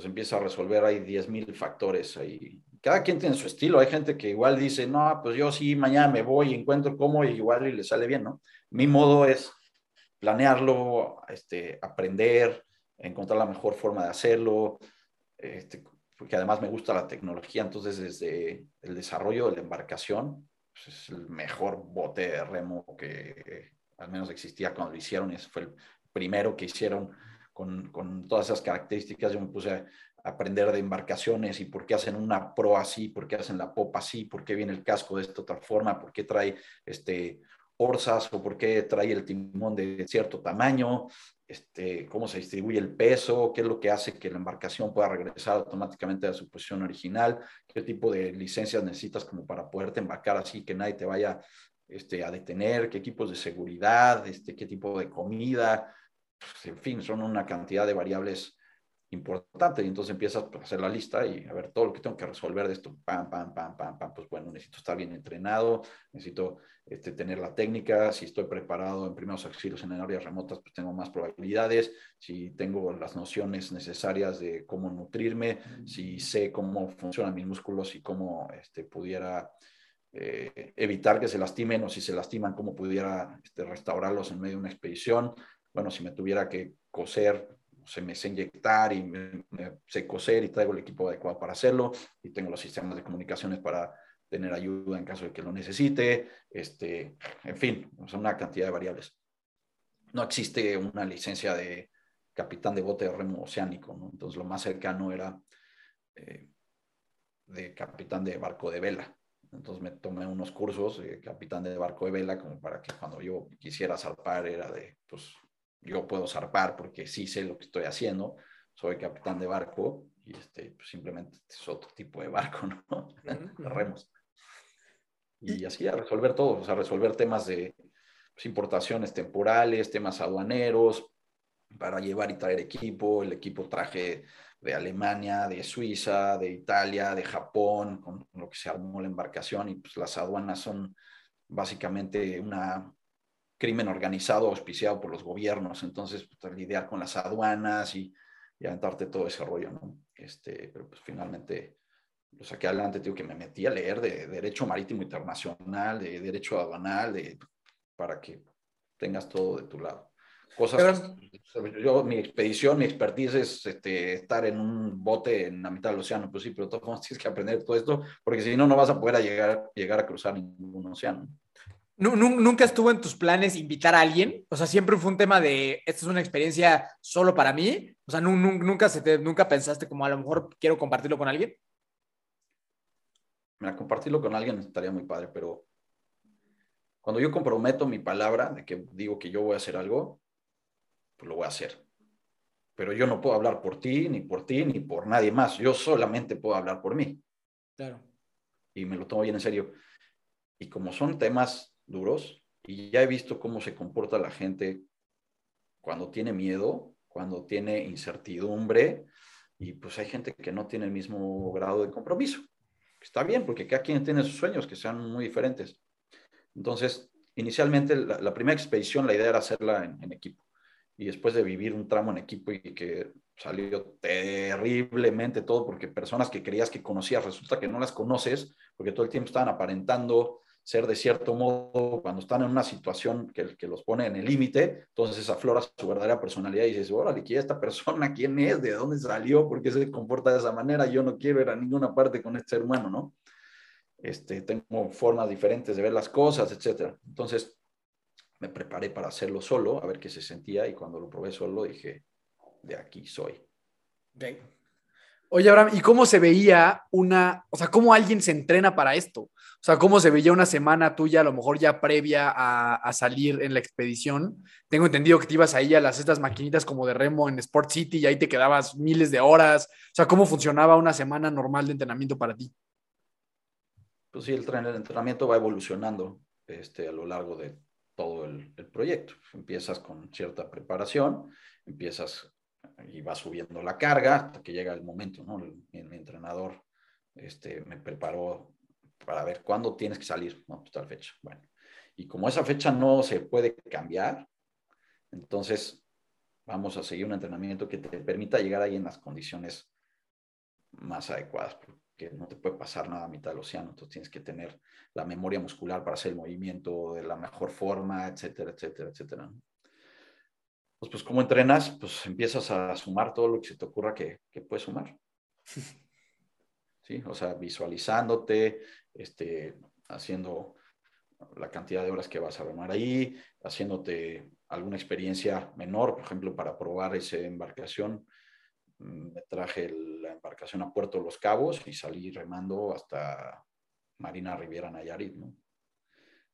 pues empieza a resolver, hay 10.000 factores ahí. Cada quien tiene su estilo. Hay gente que igual dice, no, pues yo sí, mañana me voy encuentro cómo y igual y le sale bien, ¿no? Mi modo es planearlo, este, aprender, encontrar la mejor forma de hacerlo, este, porque además me gusta la tecnología, entonces desde el desarrollo de la embarcación, pues es el mejor bote de remo que al menos existía cuando lo hicieron, y ese fue el primero que hicieron con, todas esas características, yo me puse a aprender de embarcaciones y por qué hacen una pro así, por qué hacen la popa así, por qué viene el casco de esta otra forma, por qué trae este, orzas o por qué trae el timón de cierto tamaño, este, cómo se distribuye el peso, qué es lo que hace que la embarcación pueda regresar automáticamente a su posición original, qué tipo de licencias necesitas como para poderte embarcar así, que nadie te vaya este, a detener, qué equipos de seguridad, este, qué tipo de comida, pues, en fin, son una cantidad de variables importante. Y entonces empiezas a hacer la lista y a ver todo lo que tengo que resolver de esto, pam, pam, pam, pam, pam, pues bueno, necesito estar bien entrenado, necesito este, tener la técnica, si estoy preparado en primeros auxilios en áreas remotas, pues tengo más probabilidades, si tengo las nociones necesarias de cómo nutrirme, si sé cómo funcionan mis músculos y cómo este, pudiera eh, evitar que se lastimen o si se lastiman, cómo pudiera este, restaurarlos en medio de una expedición, bueno, si me tuviera que coser se me sé inyectar y me, sé coser y traigo el equipo adecuado para hacerlo y tengo los sistemas de comunicaciones para tener ayuda en caso de que lo necesite, este, en fin, son una cantidad de variables. No existe una licencia de capitán de bote de remo oceánico, ¿no? entonces lo más cercano era eh, de capitán de barco de vela. Entonces me tomé unos cursos de capitán de barco de vela como para que cuando yo quisiera zarpar era de, pues yo puedo zarpar porque sí sé lo que estoy haciendo, soy capitán de barco y este, pues simplemente es otro tipo de barco, ¿no? Remos. Y así a resolver todo, o sea, resolver temas de pues, importaciones temporales, temas aduaneros, para llevar y traer equipo. El equipo traje de Alemania, de Suiza, de Italia, de Japón, con lo que se armó la embarcación y pues las aduanas son básicamente una crimen organizado auspiciado por los gobiernos. Entonces, pues, lidiar con las aduanas y, y, aventarte todo ese rollo, ¿no? Este, pero pues finalmente lo saqué adelante, digo que me metí a leer de, derecho marítimo internacional, de derecho aduanal, de, para que tengas todo de tu lado. Cosas, yo, mi expedición, mi expertise es este, estar en un bote en la mitad del océano, pues sí, pero todos tienes que aprender todo esto, porque si no, no vas a poder llegar, llegar a cruzar ningún océano. ¿Nunca estuvo en tus planes invitar a alguien? O sea, siempre fue un tema de, esta es una experiencia solo para mí. O sea, nunca, se te, nunca pensaste como a lo mejor quiero compartirlo con alguien. Mira, compartirlo con alguien estaría muy padre, pero cuando yo comprometo mi palabra de que digo que yo voy a hacer algo, pues lo voy a hacer. Pero yo no puedo hablar por ti, ni por ti, ni por nadie más. Yo solamente puedo hablar por mí. Claro. Y me lo tomo bien en serio. Y como son temas duros y ya he visto cómo se comporta la gente cuando tiene miedo, cuando tiene incertidumbre y pues hay gente que no tiene el mismo grado de compromiso. Está bien, porque cada quien tiene sus sueños que sean muy diferentes. Entonces, inicialmente la, primera expedición, la idea era hacerla en, en, equipo. Y después de vivir un tramo en equipo y que salió terriblemente todo, porque personas que creías que conocías, resulta que no las conoces, porque todo el tiempo estaban aparentando ser de cierto modo cuando están en una situación que, los pone en el límite, entonces aflora su verdadera personalidad y dices, órale, ¿quién es esta persona? ¿Quién es? ¿De dónde salió? ¿Por qué se comporta de esa manera? Yo no quiero ir a ninguna parte con este hermano, ¿no? Este, tengo formas diferentes de ver las cosas, etcétera. Entonces, me preparé para hacerlo solo, a ver qué se sentía y cuando lo probé solo dije, de aquí soy. Oye, Abraham, ¿y cómo se veía una, o sea, cómo alguien se entrena para esto? O sea, ¿cómo se veía una semana tuya, a lo mejor ya previa a, salir en la expedición? Tengo entendido que te ibas ahí a las estas maquinitas como de remo en Sport City y ahí te quedabas miles de horas. O sea, ¿cómo funcionaba una semana normal de entrenamiento para ti? Pues sí, el, entrenamiento va evolucionando este, a lo largo de todo el, el proyecto. Empiezas con cierta preparación, empiezas y va subiendo la carga hasta que llega el momento, ¿no? mi, entrenador este, me preparó para ver cuándo tienes que salir, ¿no? Pues tal fecha. Bueno, Y como esa fecha no se puede cambiar, entonces vamos a seguir un entrenamiento que te permita llegar ahí en las condiciones más adecuadas, porque no te puede pasar nada a mitad del océano, entonces tienes que tener la memoria muscular para hacer el movimiento de la mejor forma, etcétera, etcétera, etcétera. Pues, pues ¿cómo entrenas? Pues empiezas a sumar todo lo que se te ocurra que, que puedes sumar. ¿Sí? O sea, visualizándote, este, haciendo la cantidad de horas que vas a remar ahí, haciéndote alguna experiencia menor, por ejemplo, para probar esa embarcación. Mm, me traje la embarcación a Puerto Los Cabos y salí remando hasta Marina Riviera Nayarit, ¿no?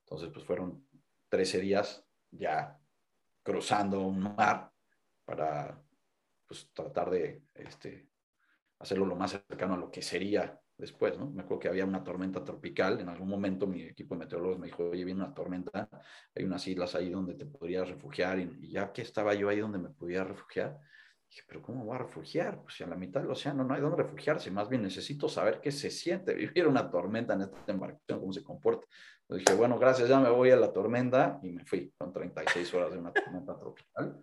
Entonces, pues fueron 13 días ya cruzando un mar para pues, tratar de este, hacerlo lo más cercano a lo que sería después, ¿no? Me acuerdo que había una tormenta tropical, en algún momento mi equipo de meteorólogos me dijo, oye, viene una tormenta, hay unas islas ahí donde te podrías refugiar, y, ya que estaba yo ahí donde me podía refugiar, dije, pero ¿cómo voy a refugiar? Pues si a la mitad del océano no hay donde refugiarse, más bien necesito saber qué se siente vivir una tormenta en esta embarcación, cómo se comporta. Entonces dije, bueno, gracias, ya me voy a la tormenta, y me fui, con 36 horas de una tormenta tropical,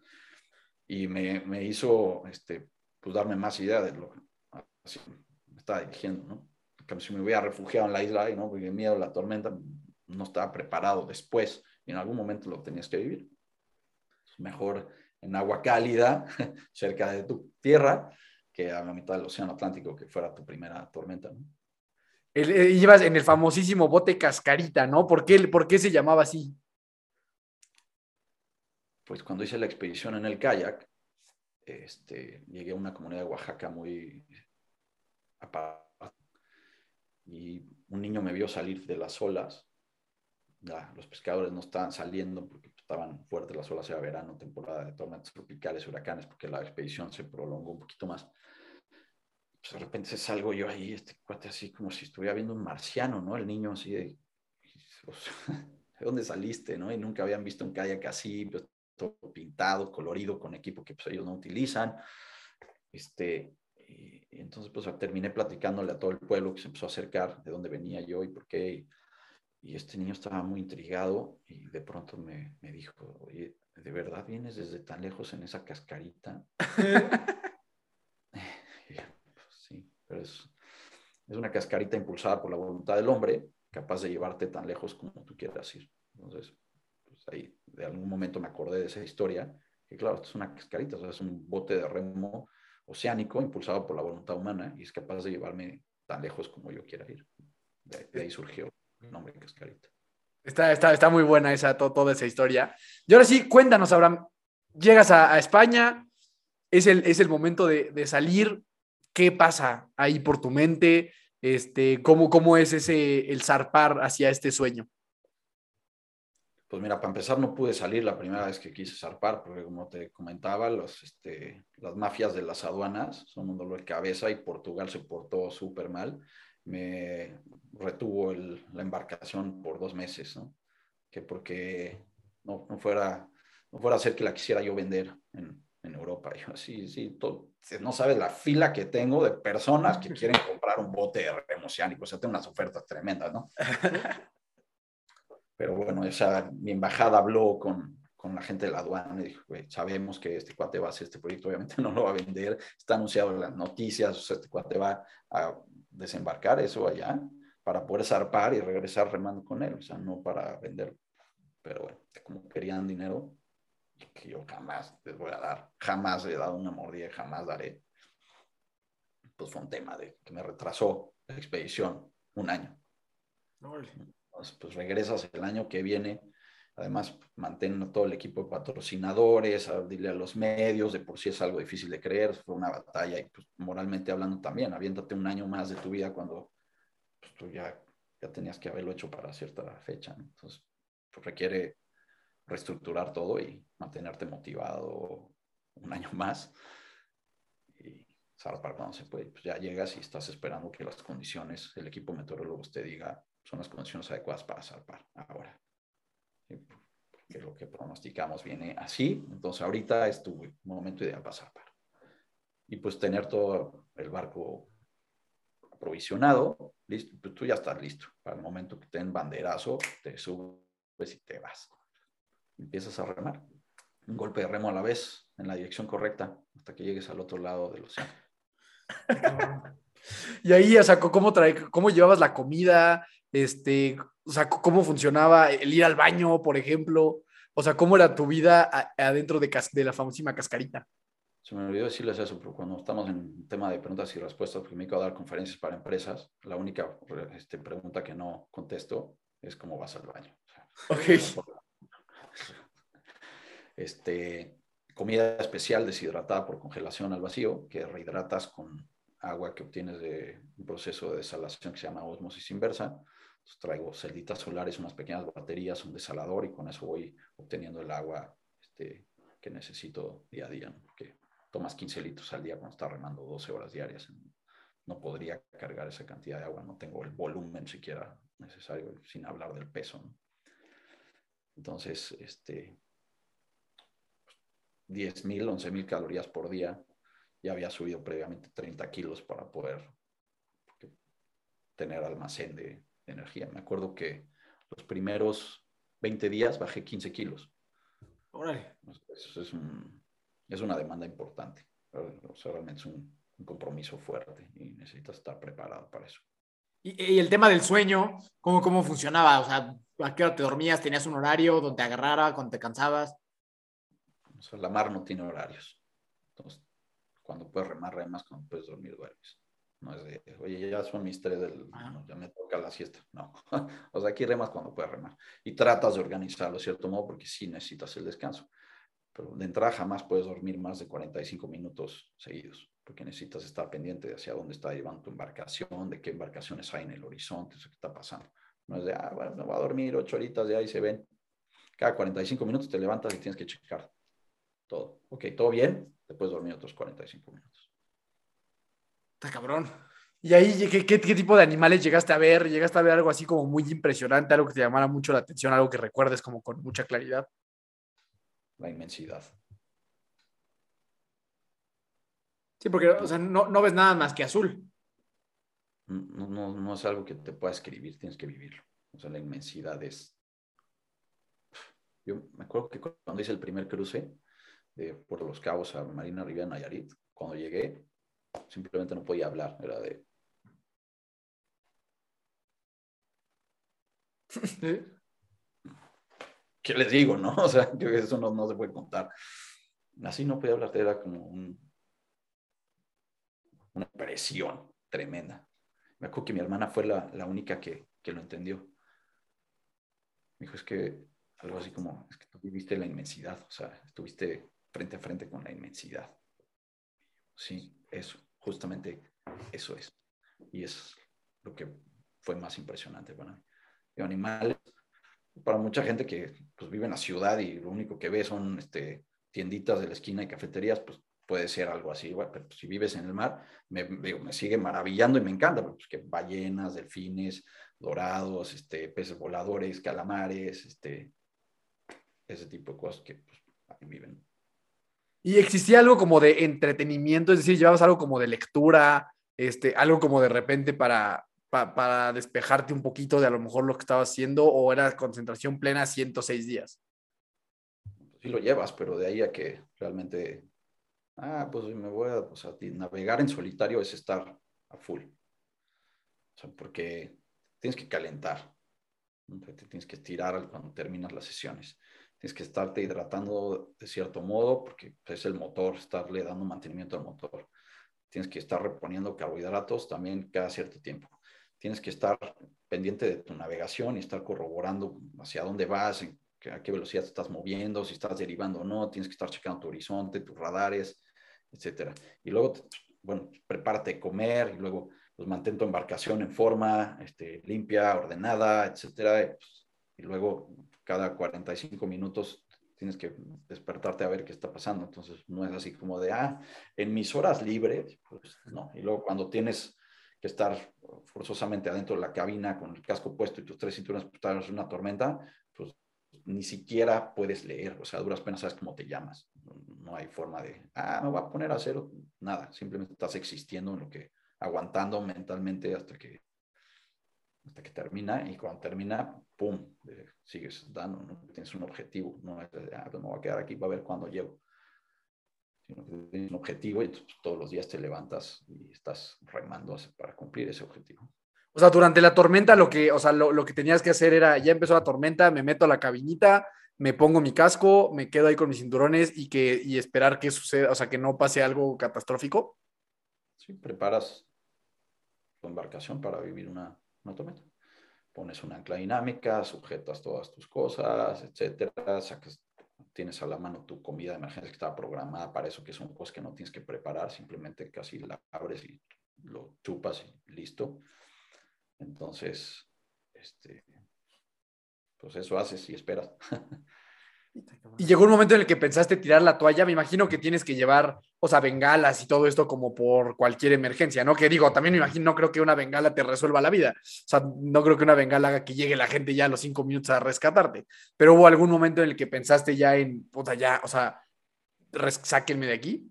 y me, me hizo, este, pues darme más idea de lo que así, me estaba dirigiendo, ¿no? Como si me hubiera refugiado en la isla y no, porque miedo a la tormenta, no estaba preparado después y en algún momento lo tenías que vivir. Mejor en agua cálida, cerca de tu tierra, que a la mitad del océano Atlántico, que fuera tu primera tormenta, ¿no? Eh, ibas en el famosísimo bote cascarita, ¿no? ¿Por qué, ¿Por qué se llamaba así? Pues cuando hice la expedición en el kayak, este, llegué a una comunidad de Oaxaca muy y un niño me vio salir de las olas. los pescadores no estaban saliendo porque estaban fuertes las olas, era verano, temporada de tormentas tropicales, huracanes, porque la expedición se prolongó un poquito más. Pues de repente salgo yo ahí, este cuate así como si estuviera viendo un marciano, ¿no? El niño así de, ¿de dónde saliste, no? Y nunca habían visto un kayak así, pues, todo pintado, colorido, con equipo que pues, ellos no utilizan. Este, y, entonces, pues terminé platicándole a todo el pueblo que se empezó a acercar de dónde venía yo y por qué. Y, este niño estaba muy intrigado y de pronto me, me dijo, oye, ¿de verdad vienes desde tan lejos en esa cascarita? pues, sí, pero es, es una cascarita impulsada por la voluntad del hombre, capaz de llevarte tan lejos como tú quieras ir. Entonces, pues ahí de algún momento me acordé de esa historia, que claro, esto es una cascarita, o sea, es un bote de remo oceánico impulsado por la voluntad humana y es capaz de llevarme tan lejos como yo quiera ir. De, ahí surgió Cascarita. Está, está, está muy buena esa, toda esa historia. Y ahora sí, cuéntanos, Abraham. Llegas a, España, es el, es el momento de, salir. ¿Qué pasa ahí por tu mente? Este, ¿cómo, ¿Cómo es ese el zarpar hacia este sueño? Pues mira, para empezar no pude salir la primera vez que quise zarpar, porque como te comentaba, los, este, las mafias de las aduanas son un dolor de cabeza y Portugal se portó súper mal. Me retuvo la embarcación por dos meses, ¿no? Que porque no, no, fuera, no fuera a ser que la quisiera yo vender en, en Europa. Y yo, sí, sí, no sabes la fila que tengo de personas que quieren comprar un bote de remo o sea, tengo unas ofertas tremendas, ¿no? Pero bueno, esa, mi embajada habló con, con la gente de la aduana y dijo, sabemos que este cuate va a hacer este proyecto, obviamente no lo va a vender, está anunciado en las noticias, o sea, este cuate va a desembarcar eso allá para poder zarpar y regresar remando con él, o sea, no para vender. Pero bueno, como querían dinero, que yo jamás les voy a dar, jamás he dado una mordida, jamás daré. Pues fue un tema de que me retrasó la expedición un año pues regresas el año que viene. Además, mantén todo el equipo de patrocinadores, a, dile a los medios, de por sí es algo difícil de creer, fue una batalla y pues, moralmente hablando también, aviéntate un año más de tu vida cuando pues, tú ya, ya tenías que haberlo hecho para cierta fecha. Entonces, pues, requiere reestructurar todo y mantenerte motivado un año más y para cuando se puede. Pues ya llegas y estás esperando que las condiciones, el equipo meteorólogo te diga, son las condiciones adecuadas para zarpar ahora. Porque lo que pronosticamos viene así, entonces ahorita es tu momento ideal para. Y pues tener todo el barco aprovisionado, listo, pues tú ya estás listo. Para el momento que te den banderazo, te subes y te vas. Empiezas a remar. Un golpe de remo a la vez, en la dirección correcta, hasta que llegues al otro lado del océano. y ahí, o sea, ¿cómo, trae, ¿cómo llevabas la comida? Este, o sea, ¿cómo funcionaba el ir al baño, por ejemplo? O sea, ¿cómo era tu vida adentro de, de la famosísima cascarita? Se me olvidó decirles eso, pero cuando estamos en tema de preguntas y respuestas, porque me he a dar conferencias para empresas, la única este, pregunta que no contesto es cómo vas al baño. ok. Este, comida especial deshidratada por congelación al vacío, que rehidratas con agua que obtienes de un proceso de desalación que se llama osmosis inversa. Entonces, traigo celditas solares, unas pequeñas baterías, un desalador y con eso voy obteniendo el agua este, que necesito día a día. Porque tomas 15 litros al día cuando estás remando 12 horas diarias. No podría cargar esa cantidad de agua, no tengo el volumen siquiera necesario, sin hablar del peso. Entonces, este, 10.000, 11.000 calorías por día. Ya había subido previamente 30 kilos para poder tener almacén de, energía. Me acuerdo que los primeros 20 días bajé 15 kilos. Órale. Eso es un, es una demanda importante. O sea, realmente es un, compromiso fuerte y necesitas estar preparado para eso. Y, el tema del sueño, ¿cómo, ¿cómo funcionaba? O sea, ¿a qué hora te dormías? ¿Tenías un horario donde te agarrara cuando te cansabas? O sea, la mar no tiene horarios. Entonces, cuando puedes remar, remas, cuando puedes dormir, duermes. No es de, oye, ya son mis tres del, ya me toca la siesta. No. o sea, aquí remas cuando puedes remar. Y tratas de organizarlo de cierto modo porque sí necesitas el descanso. Pero de entrada jamás puedes dormir más de 45 minutos seguidos, porque necesitas estar pendiente de hacia dónde está llevando tu embarcación, de qué embarcaciones hay en el horizonte, eso que está pasando. No es de, ah, bueno, me voy a dormir ocho horitas, de ahí se ven. Cada 45 minutos te levantas y tienes que checar todo. Ok, todo bien, te puedes dormir otros 45 minutos. Está cabrón. ¿Y ahí ¿qué, qué, qué, tipo de animales llegaste a ver? ¿Llegaste a ver algo así como muy impresionante, algo que te llamara mucho la atención, algo que recuerdes como con mucha claridad? la inmensidad. Sí, porque no, ves nada más que azul. No, no, es algo que te pueda escribir, tienes que vivirlo. O sea, la inmensidad es... Yo me acuerdo que cuando hice el primer cruce de por los Cabos a Marina Rivera Nayarit, cuando llegué, simplemente no podía hablar, era de... ¿qué les digo, no? O sea, que eso no, se puede contar. Así no podía hablar, era como una presión tremenda. Me acuerdo que mi hermana fue la, única que, lo entendió. Me dijo, es que algo así como, es que tú viviste la inmensidad, o sea, estuviste frente a frente con la inmensidad. Sí, eso, justamente eso es. Y es lo que fue más impresionante para mí. Los animales para mucha gente que pues, vive en la ciudad y lo único que ve son este, tienditas de la esquina y cafeterías, pues puede ser algo así. pero si vives en el mar, me, me sigue maravillando y me encanta, pues que ballenas, delfines, dorados, este, peces voladores, calamares, este, ese tipo de cosas que pues, viven. ¿Y existía algo como de entretenimiento? Es decir, llevabas algo como de lectura, este, algo como de repente para, para despejarte un poquito de a lo mejor lo que estabas haciendo o era concentración plena 106 días? Sí lo llevas, pero de ahí a que realmente, ah, pues me voy a, navegar en solitario es estar a full. O sea, porque tienes que calentar, te tienes que estirar cuando terminas las sesiones. Tienes que estarte hidratando de cierto modo porque es el motor, estarle dando mantenimiento al motor. Tienes que estar reponiendo carbohidratos también cada cierto tiempo tienes que estar pendiente de tu navegación y estar corroborando hacia dónde vas, a qué velocidad te estás moviendo, si estás derivando o no, tienes que estar checando tu horizonte, tus radares, etcétera. Y luego, bueno, prepárate a comer y luego pues, mantén tu embarcación en forma, este, limpia, ordenada, etcétera. Y, pues, y luego, cada 45 minutos tienes que despertarte a ver qué está pasando. Entonces, no es así como de, ah, en mis horas libres, pues no. Y luego cuando tienes que estar forzosamente adentro de la cabina con el casco puesto y tus tres cinturones en una tormenta, pues ni siquiera puedes leer, o sea, duras penas sabes cómo te llamas. No hay forma de, ah, me voy a poner a cero, nada, simplemente estás existiendo en lo que, aguantando mentalmente hasta que hasta que termina y cuando termina, ¡pum!, eh, sigues dando, ¿no? tienes un objetivo, no es de, ah, pues me voy a quedar aquí, va a ver cuándo llego. Sino que tienes un objetivo y pues, todos los días te levantas y estás remando para cumplir ese objetivo. O sea, durante la tormenta lo que, o sea, lo, lo, que tenías que hacer era, ya empezó la tormenta, me meto a la cabinita, me pongo mi casco, me quedo ahí con mis cinturones y, que, y esperar que suceda, o sea, que no pase algo catastrófico. Sí, preparas tu embarcación para vivir una, una tormenta. Pones una ancla dinámica, sujetas todas tus cosas, etcétera, sacas, tienes a la mano tu comida de emergencia que estaba programada para eso, que son cosas que no tienes que preparar, simplemente casi la abres y lo chupas y listo. Entonces, este, pues eso haces y esperas. Y llegó un momento en el que pensaste tirar la toalla. Me imagino que tienes que llevar, o sea, bengalas y todo esto como por cualquier emergencia, ¿no? Que digo, también me imagino, no creo que una bengala te resuelva la vida. O sea, no creo que una bengala haga que llegue la gente ya a los cinco minutos a rescatarte. Pero hubo algún momento en el que pensaste ya en, puta, ya, o sea, sáquenme de aquí.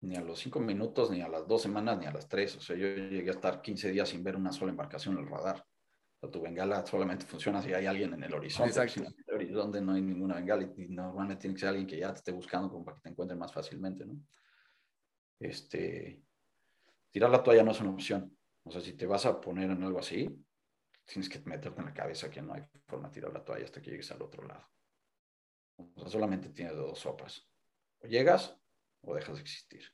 Ni a los cinco minutos, ni a las dos semanas, ni a las tres. O sea, yo llegué a estar 15 días sin ver una sola embarcación en el radar. O sea, tu bengala solamente funciona si hay alguien en el horizonte. Exacto. Si horizonte no hay ninguna bengala y normalmente tiene que ser alguien que ya te esté buscando como para que te encuentren más fácilmente, ¿no? Este, tirar la toalla no es una opción. O sea, si te vas a poner en algo así, tienes que meterte en la cabeza que no hay forma de tirar la toalla hasta que llegues al otro lado. O sea, solamente tienes dos sopas. O llegas o dejas de existir.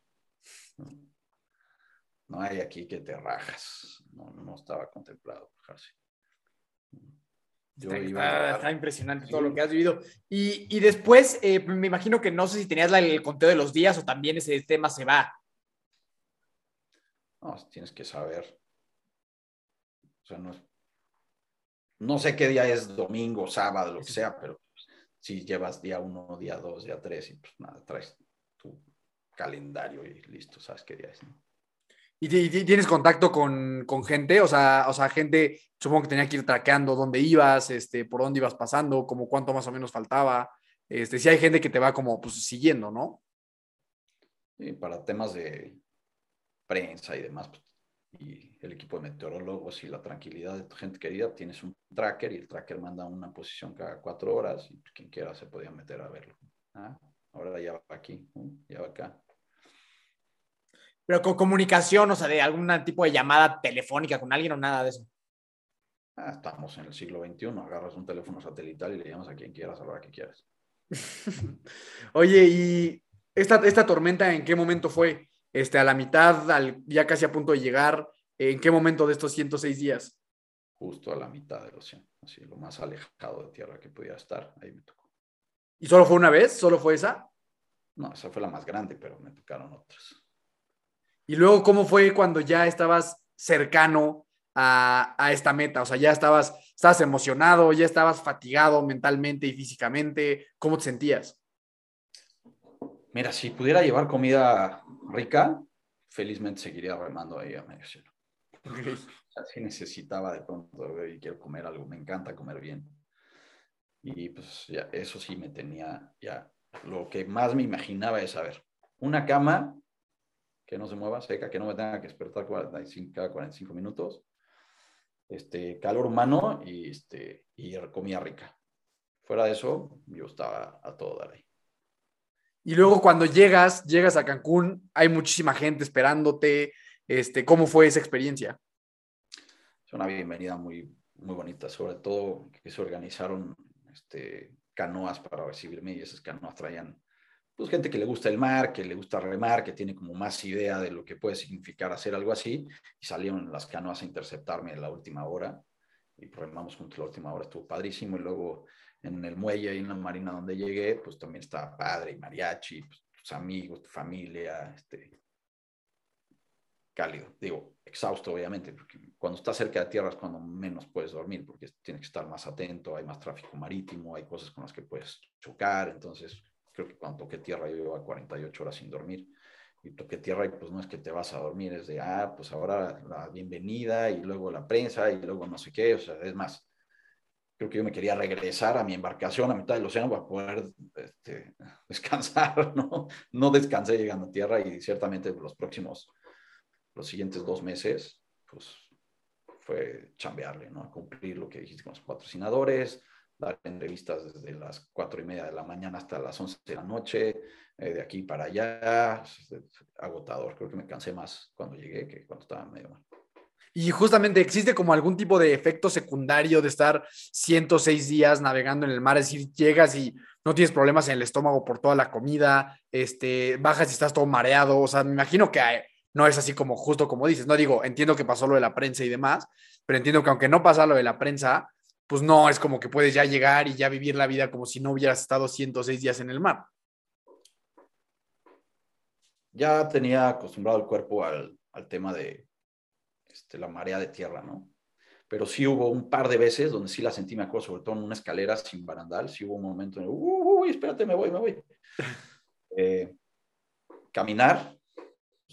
¿no? hay aquí que te rajas. No, no estaba contemplado. Yo está, iba está, impresionante todo lo que has vivido. Y, y después, eh, me imagino que no sé si tenías la, el conteo de los días o también ese tema se va. No, tienes que saber. O sea, no, no sé qué día es domingo, sábado, lo que sea, pero si llevas día uno, día dos, día tres, y pues nada, traes tu calendario y listo, sabes qué día es. ¿no? ¿Y tienes contacto con, con, gente? O sea, o sea, gente, supongo que tenía que ir traqueando dónde ibas, este, por dónde ibas pasando, como cuánto más o menos faltaba. Este, si hay gente que te va como pues, siguiendo, ¿no? Para temas de prensa y demás, pues, y el equipo de meteorólogos y la tranquilidad de tu gente querida, tienes un tracker y el tracker manda una posición cada cuatro horas y quien quiera se podía meter a verlo. Ah, ahora ya va aquí, ya va acá. Pero con comunicación, o sea, de algún tipo de llamada telefónica con alguien o nada de eso. Ah, estamos en el siglo XXI, agarras un teléfono satelital y le llamas a quien quieras a la hora que quieras. Oye, ¿y esta, esta tormenta en qué momento fue? Este, a la mitad, al, ya casi a punto de llegar. ¿En qué momento de estos 106 días? Justo a la mitad del océano, así lo más alejado de tierra que podía estar, ahí me tocó. ¿Y solo fue una vez? ¿Solo fue esa? No, esa fue la más grande, pero me tocaron otras. Y luego, ¿cómo fue cuando ya estabas cercano a, a, esta meta? O sea, ya estabas, estabas emocionado, ya estabas fatigado mentalmente y físicamente. ¿Cómo te sentías? Mira, si pudiera llevar comida rica, felizmente seguiría remando ahí a medio cielo. Okay. O sea, sí necesitaba de pronto, y quiero comer algo, me encanta comer bien. Y pues ya, eso sí me tenía ya, lo que más me imaginaba es, a ver, una cama que no se mueva, seca, que no me tenga que despertar 45, cada 45 minutos, este, calor humano y, este, y comida rica. Fuera de eso, yo estaba a todo dar ahí. Y luego cuando llegas, llegas a Cancún, hay muchísima gente esperándote. Este, ¿Cómo fue esa experiencia? Es una bienvenida muy, muy bonita, sobre todo que se organizaron este, canoas para recibirme y esas canoas traían pues gente que le gusta el mar, que le gusta remar, que tiene como más idea de lo que puede significar hacer algo así, y salieron las canoas a interceptarme en la última hora, y remamos juntos la última hora, estuvo padrísimo, y luego en el muelle y en la marina donde llegué, pues también estaba padre, y mariachi, pues, tus amigos, tu familia, este, cálido, digo, exhausto obviamente, porque cuando estás cerca de tierra es cuando menos puedes dormir, porque tienes que estar más atento, hay más tráfico marítimo, hay cosas con las que puedes chocar, entonces creo que cuando toqué tierra yo iba 48 horas sin dormir. Y toqué tierra y pues no es que te vas a dormir, es de, ah, pues ahora la bienvenida y luego la prensa y luego no sé qué, o sea, es más, creo que yo me quería regresar a mi embarcación a mitad del océano para poder este, descansar, ¿no? No descansé llegando a tierra y ciertamente los próximos, los siguientes dos meses, pues fue chambearle, ¿no? Cumplir lo que dijiste con los patrocinadores, dar entrevistas desde las cuatro y media de la mañana hasta las once de la noche, eh, de aquí para allá, agotador. Creo que me cansé más cuando llegué que cuando estaba medio mal. Y justamente existe como algún tipo de efecto secundario de estar 106 días navegando en el mar, es decir, llegas y no tienes problemas en el estómago por toda la comida, este, bajas y estás todo mareado, o sea, me imagino que no es así como justo como dices, no digo, entiendo que pasó lo de la prensa y demás, pero entiendo que aunque no pasa lo de la prensa, pues no es como que puedes ya llegar y ya vivir la vida como si no hubieras estado 106 días en el mar. Ya tenía acostumbrado el cuerpo al, al tema de este, la marea de tierra, ¿no? Pero sí hubo un par de veces donde sí la sentí, me acuerdo, sobre todo en una escalera sin barandal, sí hubo un momento en, uy, espérate, me voy, me voy. Eh, caminar,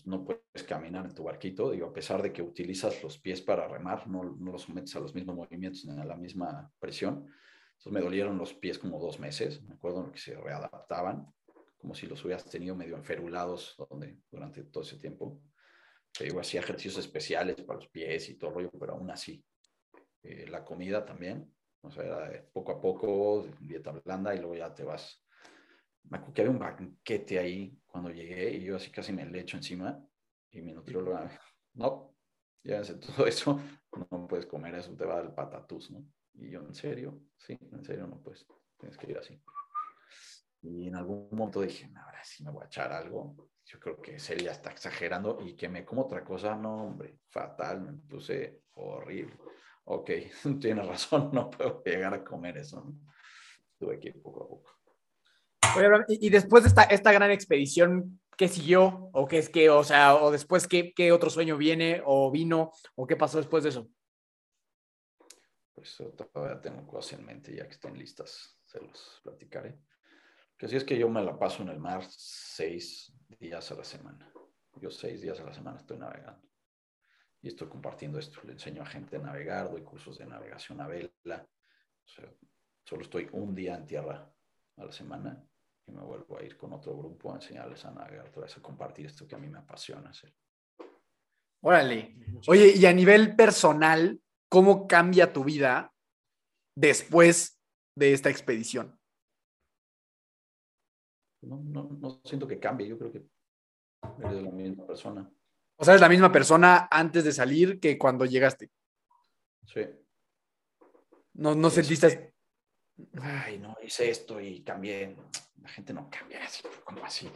no puedes caminar en tu barquito, digo, a pesar de que utilizas los pies para remar, no, no los sometes a los mismos movimientos ni a la misma presión. Entonces me dolieron los pies como dos meses, me acuerdo que se readaptaban, como si los hubieras tenido medio enferulados donde, durante todo ese tiempo. Te digo, hacía ejercicios especiales para los pies y todo el rollo, pero aún así. Eh, la comida también, o sea, era poco a poco, dieta blanda y luego ya te vas. Me acuerdo que había un banquete ahí cuando llegué y yo así casi me le echo encima y mi nutrióloga, no, ya sé todo eso, no puedes comer eso, te va del patatús, ¿no? Y yo, ¿en serio? Sí, en serio no puedes, tienes que ir así. Y en algún momento dije, ahora sí me voy a echar algo yo creo que Celia está exagerando y que me como otra cosa, no, hombre, fatal, me puse horrible. Ok, tienes razón, no puedo llegar a comer eso. Tuve que ir poco a poco. Y, después de esta, esta gran expedición, ¿qué siguió? ¿O qué es que, o sea, o después qué, qué otro sueño viene o vino? ¿O qué pasó después de eso? Pues todavía tengo cosas en mente, ya que estén listas, se los platicaré. Que si es que yo me la paso en el mar seis días a la semana. Yo seis días a la semana estoy navegando. Y estoy compartiendo esto. Le enseño a gente a navegar, doy cursos de navegación a vela. solo estoy un día en tierra a la semana y me vuelvo a ir con otro grupo a enseñarles a navegar, otra vez a compartir esto que a mí me apasiona hacer. Órale. Oye, y a nivel personal, ¿cómo cambia tu vida después de esta expedición? no, no, no siento que cambie, yo creo que eres la misma persona. O sea, es la misma persona antes de salir que cuando llegaste. Sí. No, no sentiste. Ay, no, hice esto y cambié. La gente no cambia así, como así.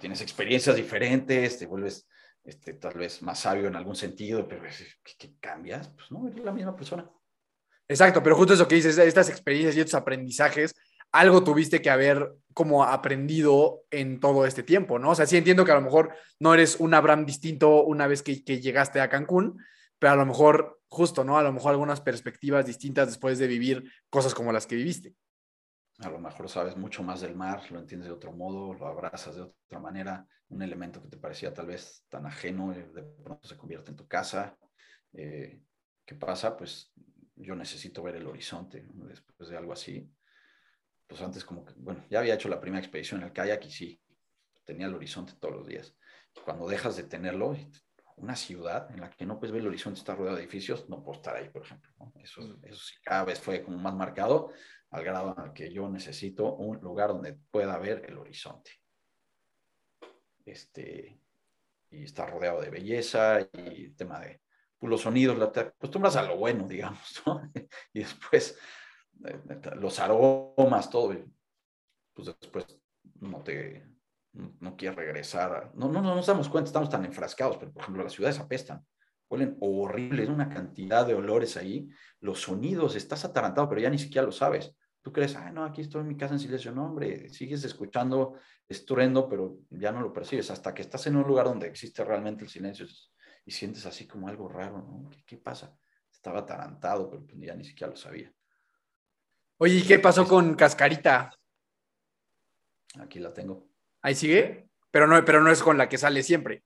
Tienes experiencias diferentes, te vuelves este, tal vez más sabio en algún sentido, pero ¿qué, cambias? Pues no, eres la misma persona. Exacto, pero justo eso que dices, estas experiencias y estos aprendizajes algo tuviste que haber como aprendido en todo este tiempo, ¿no? O sea, sí entiendo que a lo mejor no eres un Abraham distinto una vez que, llegaste a Cancún, pero a lo mejor justo, ¿no? A lo mejor algunas perspectivas distintas después de vivir cosas como las que viviste. A lo mejor sabes mucho más del mar, lo entiendes de otro modo, lo abrazas de otra manera, un elemento que te parecía tal vez tan ajeno, eh, de pronto se convierte en tu casa. Eh, ¿Qué pasa? Pues yo necesito ver el horizonte después de algo así pues antes como que, bueno, ya había hecho la primera expedición en el kayak y sí, tenía el horizonte todos los días. cuando dejas de tenerlo, una ciudad en la que no puedes ver el horizonte, está rodeado de edificios, no puedo estar ahí, por ejemplo. Eso, mm. eso sí, cada vez fue como más marcado al grado en el que yo necesito un lugar donde pueda ver el horizonte. Este, y está rodeado de belleza y el tema de pues, los sonidos, te acostumbras a lo bueno, digamos, ¿no? y después los aromas, todo, pues después no te, no quieres regresar. No, no, no nos damos cuenta, estamos tan enfrascados, pero por ejemplo las ciudades apestan, huelen horribles, una cantidad de olores ahí, los sonidos, estás atarantado, pero ya ni siquiera lo sabes. Tú crees, ah, no, aquí estoy en mi casa en silencio. No, hombre, sigues escuchando estruendo, pero ya no lo percibes hasta que estás en un lugar donde existe realmente el silencio y sientes así como algo raro, ¿no? ¿Qué, qué pasa? Estaba atarantado, pero pues ya ni siquiera lo sabía. Oye, ¿y qué pasó con Cascarita? Aquí la tengo. ¿Ahí sigue? Pero no, pero no es con la que sale siempre.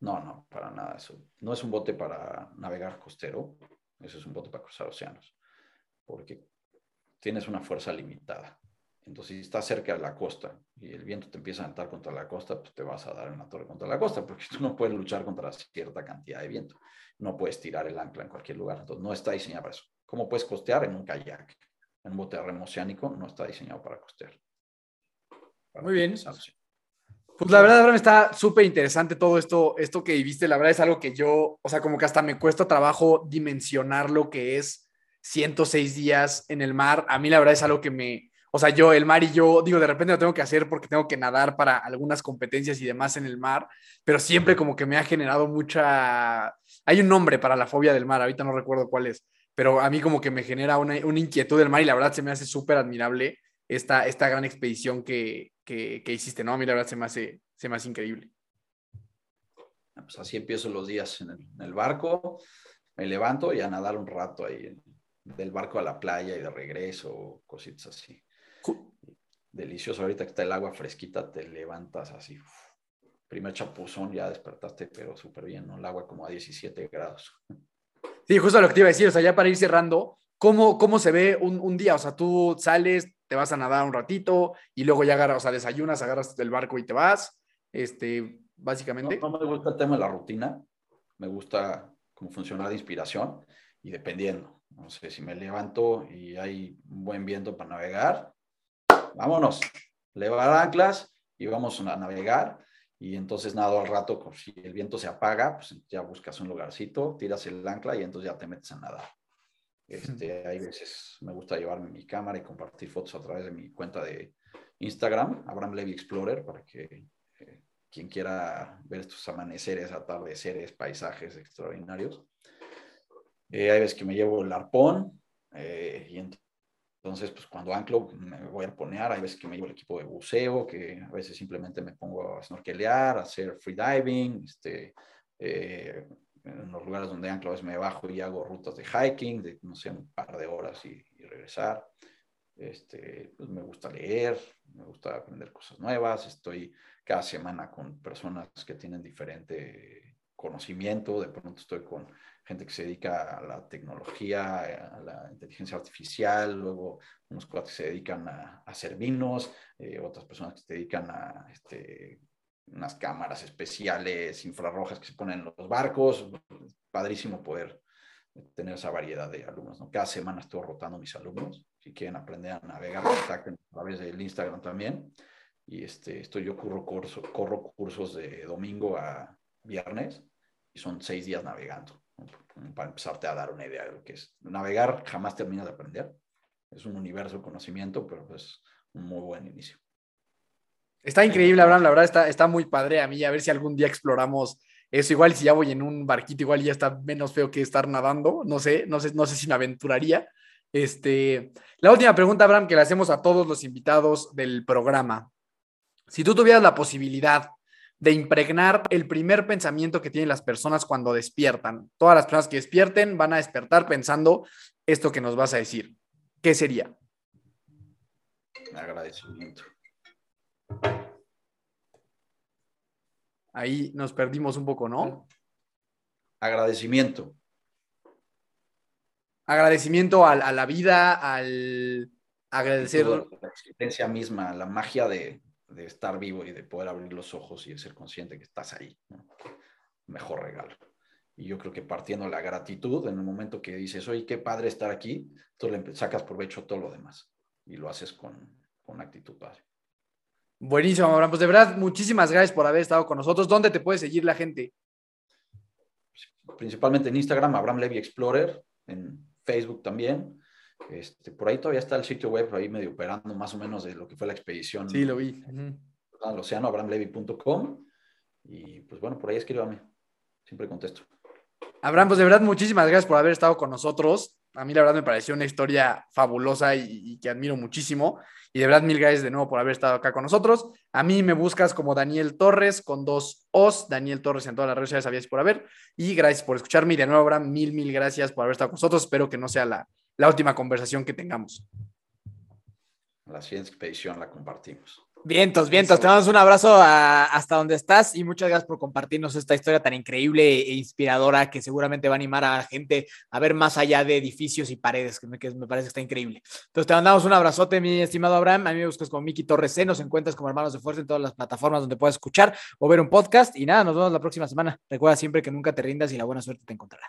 No, no, para nada. Eso. No es un bote para navegar costero, eso es un bote para cruzar océanos, porque tienes una fuerza limitada. Entonces, si estás cerca de la costa y el viento te empieza a entrar contra la costa, pues te vas a dar en la torre contra la costa, porque tú no puedes luchar contra cierta cantidad de viento. No puedes tirar el ancla en cualquier lugar. Entonces, no está diseñado para eso. ¿Cómo puedes costear? En un kayak. En un bote oceánico no está diseñado para costear. Muy bien. Pues la verdad, me está súper interesante todo esto, esto que viviste. La verdad es algo que yo, o sea, como que hasta me cuesta trabajo dimensionar lo que es 106 días en el mar. A mí la verdad es algo que me, o sea, yo, el mar y yo, digo, de repente lo tengo que hacer porque tengo que nadar para algunas competencias y demás en el mar, pero siempre como que me ha generado mucha... Hay un nombre para la fobia del mar, ahorita no recuerdo cuál es, pero a mí como que me genera una, inquietud del mar y la verdad se me hace súper admirable esta, esta gran expedición que, que, hiciste, ¿no? A mí la verdad se me hace, se me hace increíble. Pues así empiezo los días en el, en el barco, me levanto y a nadar un rato ahí, del barco a la playa y de regreso, cositas así. Delicioso, ahorita que está el agua fresquita, te levantas así. Primer chapuzón, ya despertaste, pero súper bien, ¿no? El agua como a 17 grados. Sí, justo lo que te iba a decir, o sea, ya para ir cerrando, ¿cómo, cómo se ve un, un día? O sea, tú sales, te vas a nadar un ratito y luego ya agarras, o sea, desayunas, agarras del barco y te vas, este, básicamente. No, me gusta el tema de la rutina, me gusta cómo funciona de inspiración y dependiendo. No sé, si me levanto y hay un buen viento para navegar, vámonos, levar anclas y vamos a navegar. Y entonces nado al rato, si el viento se apaga, pues ya buscas un lugarcito, tiras el ancla y entonces ya te metes a nadar. Este, hay veces me gusta llevarme mi cámara y compartir fotos a través de mi cuenta de Instagram, Abraham Levy Explorer, para que eh, quien quiera ver estos amaneceres, atardeceres, paisajes extraordinarios. Eh, hay veces que me llevo el arpón eh, y entonces, pues cuando anclo me voy a arponear. Hay veces que me llevo el equipo de buceo, que a veces simplemente me pongo a snorkelear, a hacer freediving. Este, eh, en los lugares donde anclo a veces me bajo y hago rutas de hiking, de no sé, un par de horas y, regresar. Este, pues me gusta leer, me gusta aprender cosas nuevas. Estoy cada semana con personas que tienen diferente conocimiento. De pronto estoy con gente que se dedica a la tecnología, a la inteligencia artificial, luego unos cuatro que se dedican a, hacer vinos, eh, otras personas que se dedican a este, unas cámaras especiales infrarrojas que se ponen en los barcos. Padrísimo poder tener esa variedad de alumnos. ¿no? Cada semana estoy rotando mis alumnos. Si quieren aprender a navegar, contacten a través del Instagram también. Y este, estoy yo corro, curso, corro cursos de domingo a viernes y son seis días navegando para empezarte a dar una idea de lo que es. Navegar jamás termina de aprender. Es un universo de conocimiento, pero es un muy buen inicio. Está increíble, Abraham, la verdad está, está muy padre a mí, a ver si algún día exploramos eso. Igual si ya voy en un barquito, igual ya está menos feo que estar nadando, no sé, no sé, no sé si me aventuraría. Este, la última pregunta, Abraham, que le hacemos a todos los invitados del programa. Si tú tuvieras la posibilidad de impregnar el primer pensamiento que tienen las personas cuando despiertan. Todas las personas que despierten van a despertar pensando esto que nos vas a decir. ¿Qué sería? Agradecimiento. Ahí nos perdimos un poco, ¿no? Agradecimiento. Agradecimiento a, la vida, al agradecer. La existencia misma, la magia de, de estar vivo y de poder abrir los ojos y de ser consciente que estás ahí. Mejor regalo. Y yo creo que partiendo la gratitud, en el momento que dices, oye, qué padre estar aquí, tú le sacas provecho a todo lo demás y lo haces con, con actitud padre. Buenísimo, Abraham. Pues de verdad, muchísimas gracias por haber estado con nosotros. ¿Dónde te puede seguir la gente? Principalmente en Instagram, Abraham Levy Explorer, en Facebook también. Este, por ahí todavía está el sitio web, ahí medio operando más o menos de lo que fue la expedición. Sí, lo vi. Al océano, abramlevy.com. Y pues bueno, por ahí escríbame. Siempre contesto. Abraham, pues de verdad, muchísimas gracias por haber estado con nosotros. A mí la verdad me pareció una historia fabulosa y, que admiro muchísimo. Y de verdad, mil gracias de nuevo por haber estado acá con nosotros. A mí me buscas como Daniel Torres con dos O's, Daniel Torres en todas las redes sociales, sabías por haber. Y gracias por escucharme. Y de nuevo, Abraham, mil, mil gracias por haber estado con nosotros. Espero que no sea la, la última conversación que tengamos. La siguiente expedición la compartimos. Vientos, vientos. Te damos un abrazo hasta donde estás y muchas gracias por compartirnos esta historia tan increíble e inspiradora que seguramente va a animar a la gente a ver más allá de edificios y paredes, que me, parece que está increíble. Entonces te mandamos un abrazote, mi estimado Abraham. A mí me buscas como Miki Torres C, nos encuentras como Hermanos de Fuerza en todas las plataformas donde puedas escuchar o ver un podcast. Y nada, nos vemos la próxima semana. Recuerda siempre que nunca te rindas y la buena suerte te encontrará.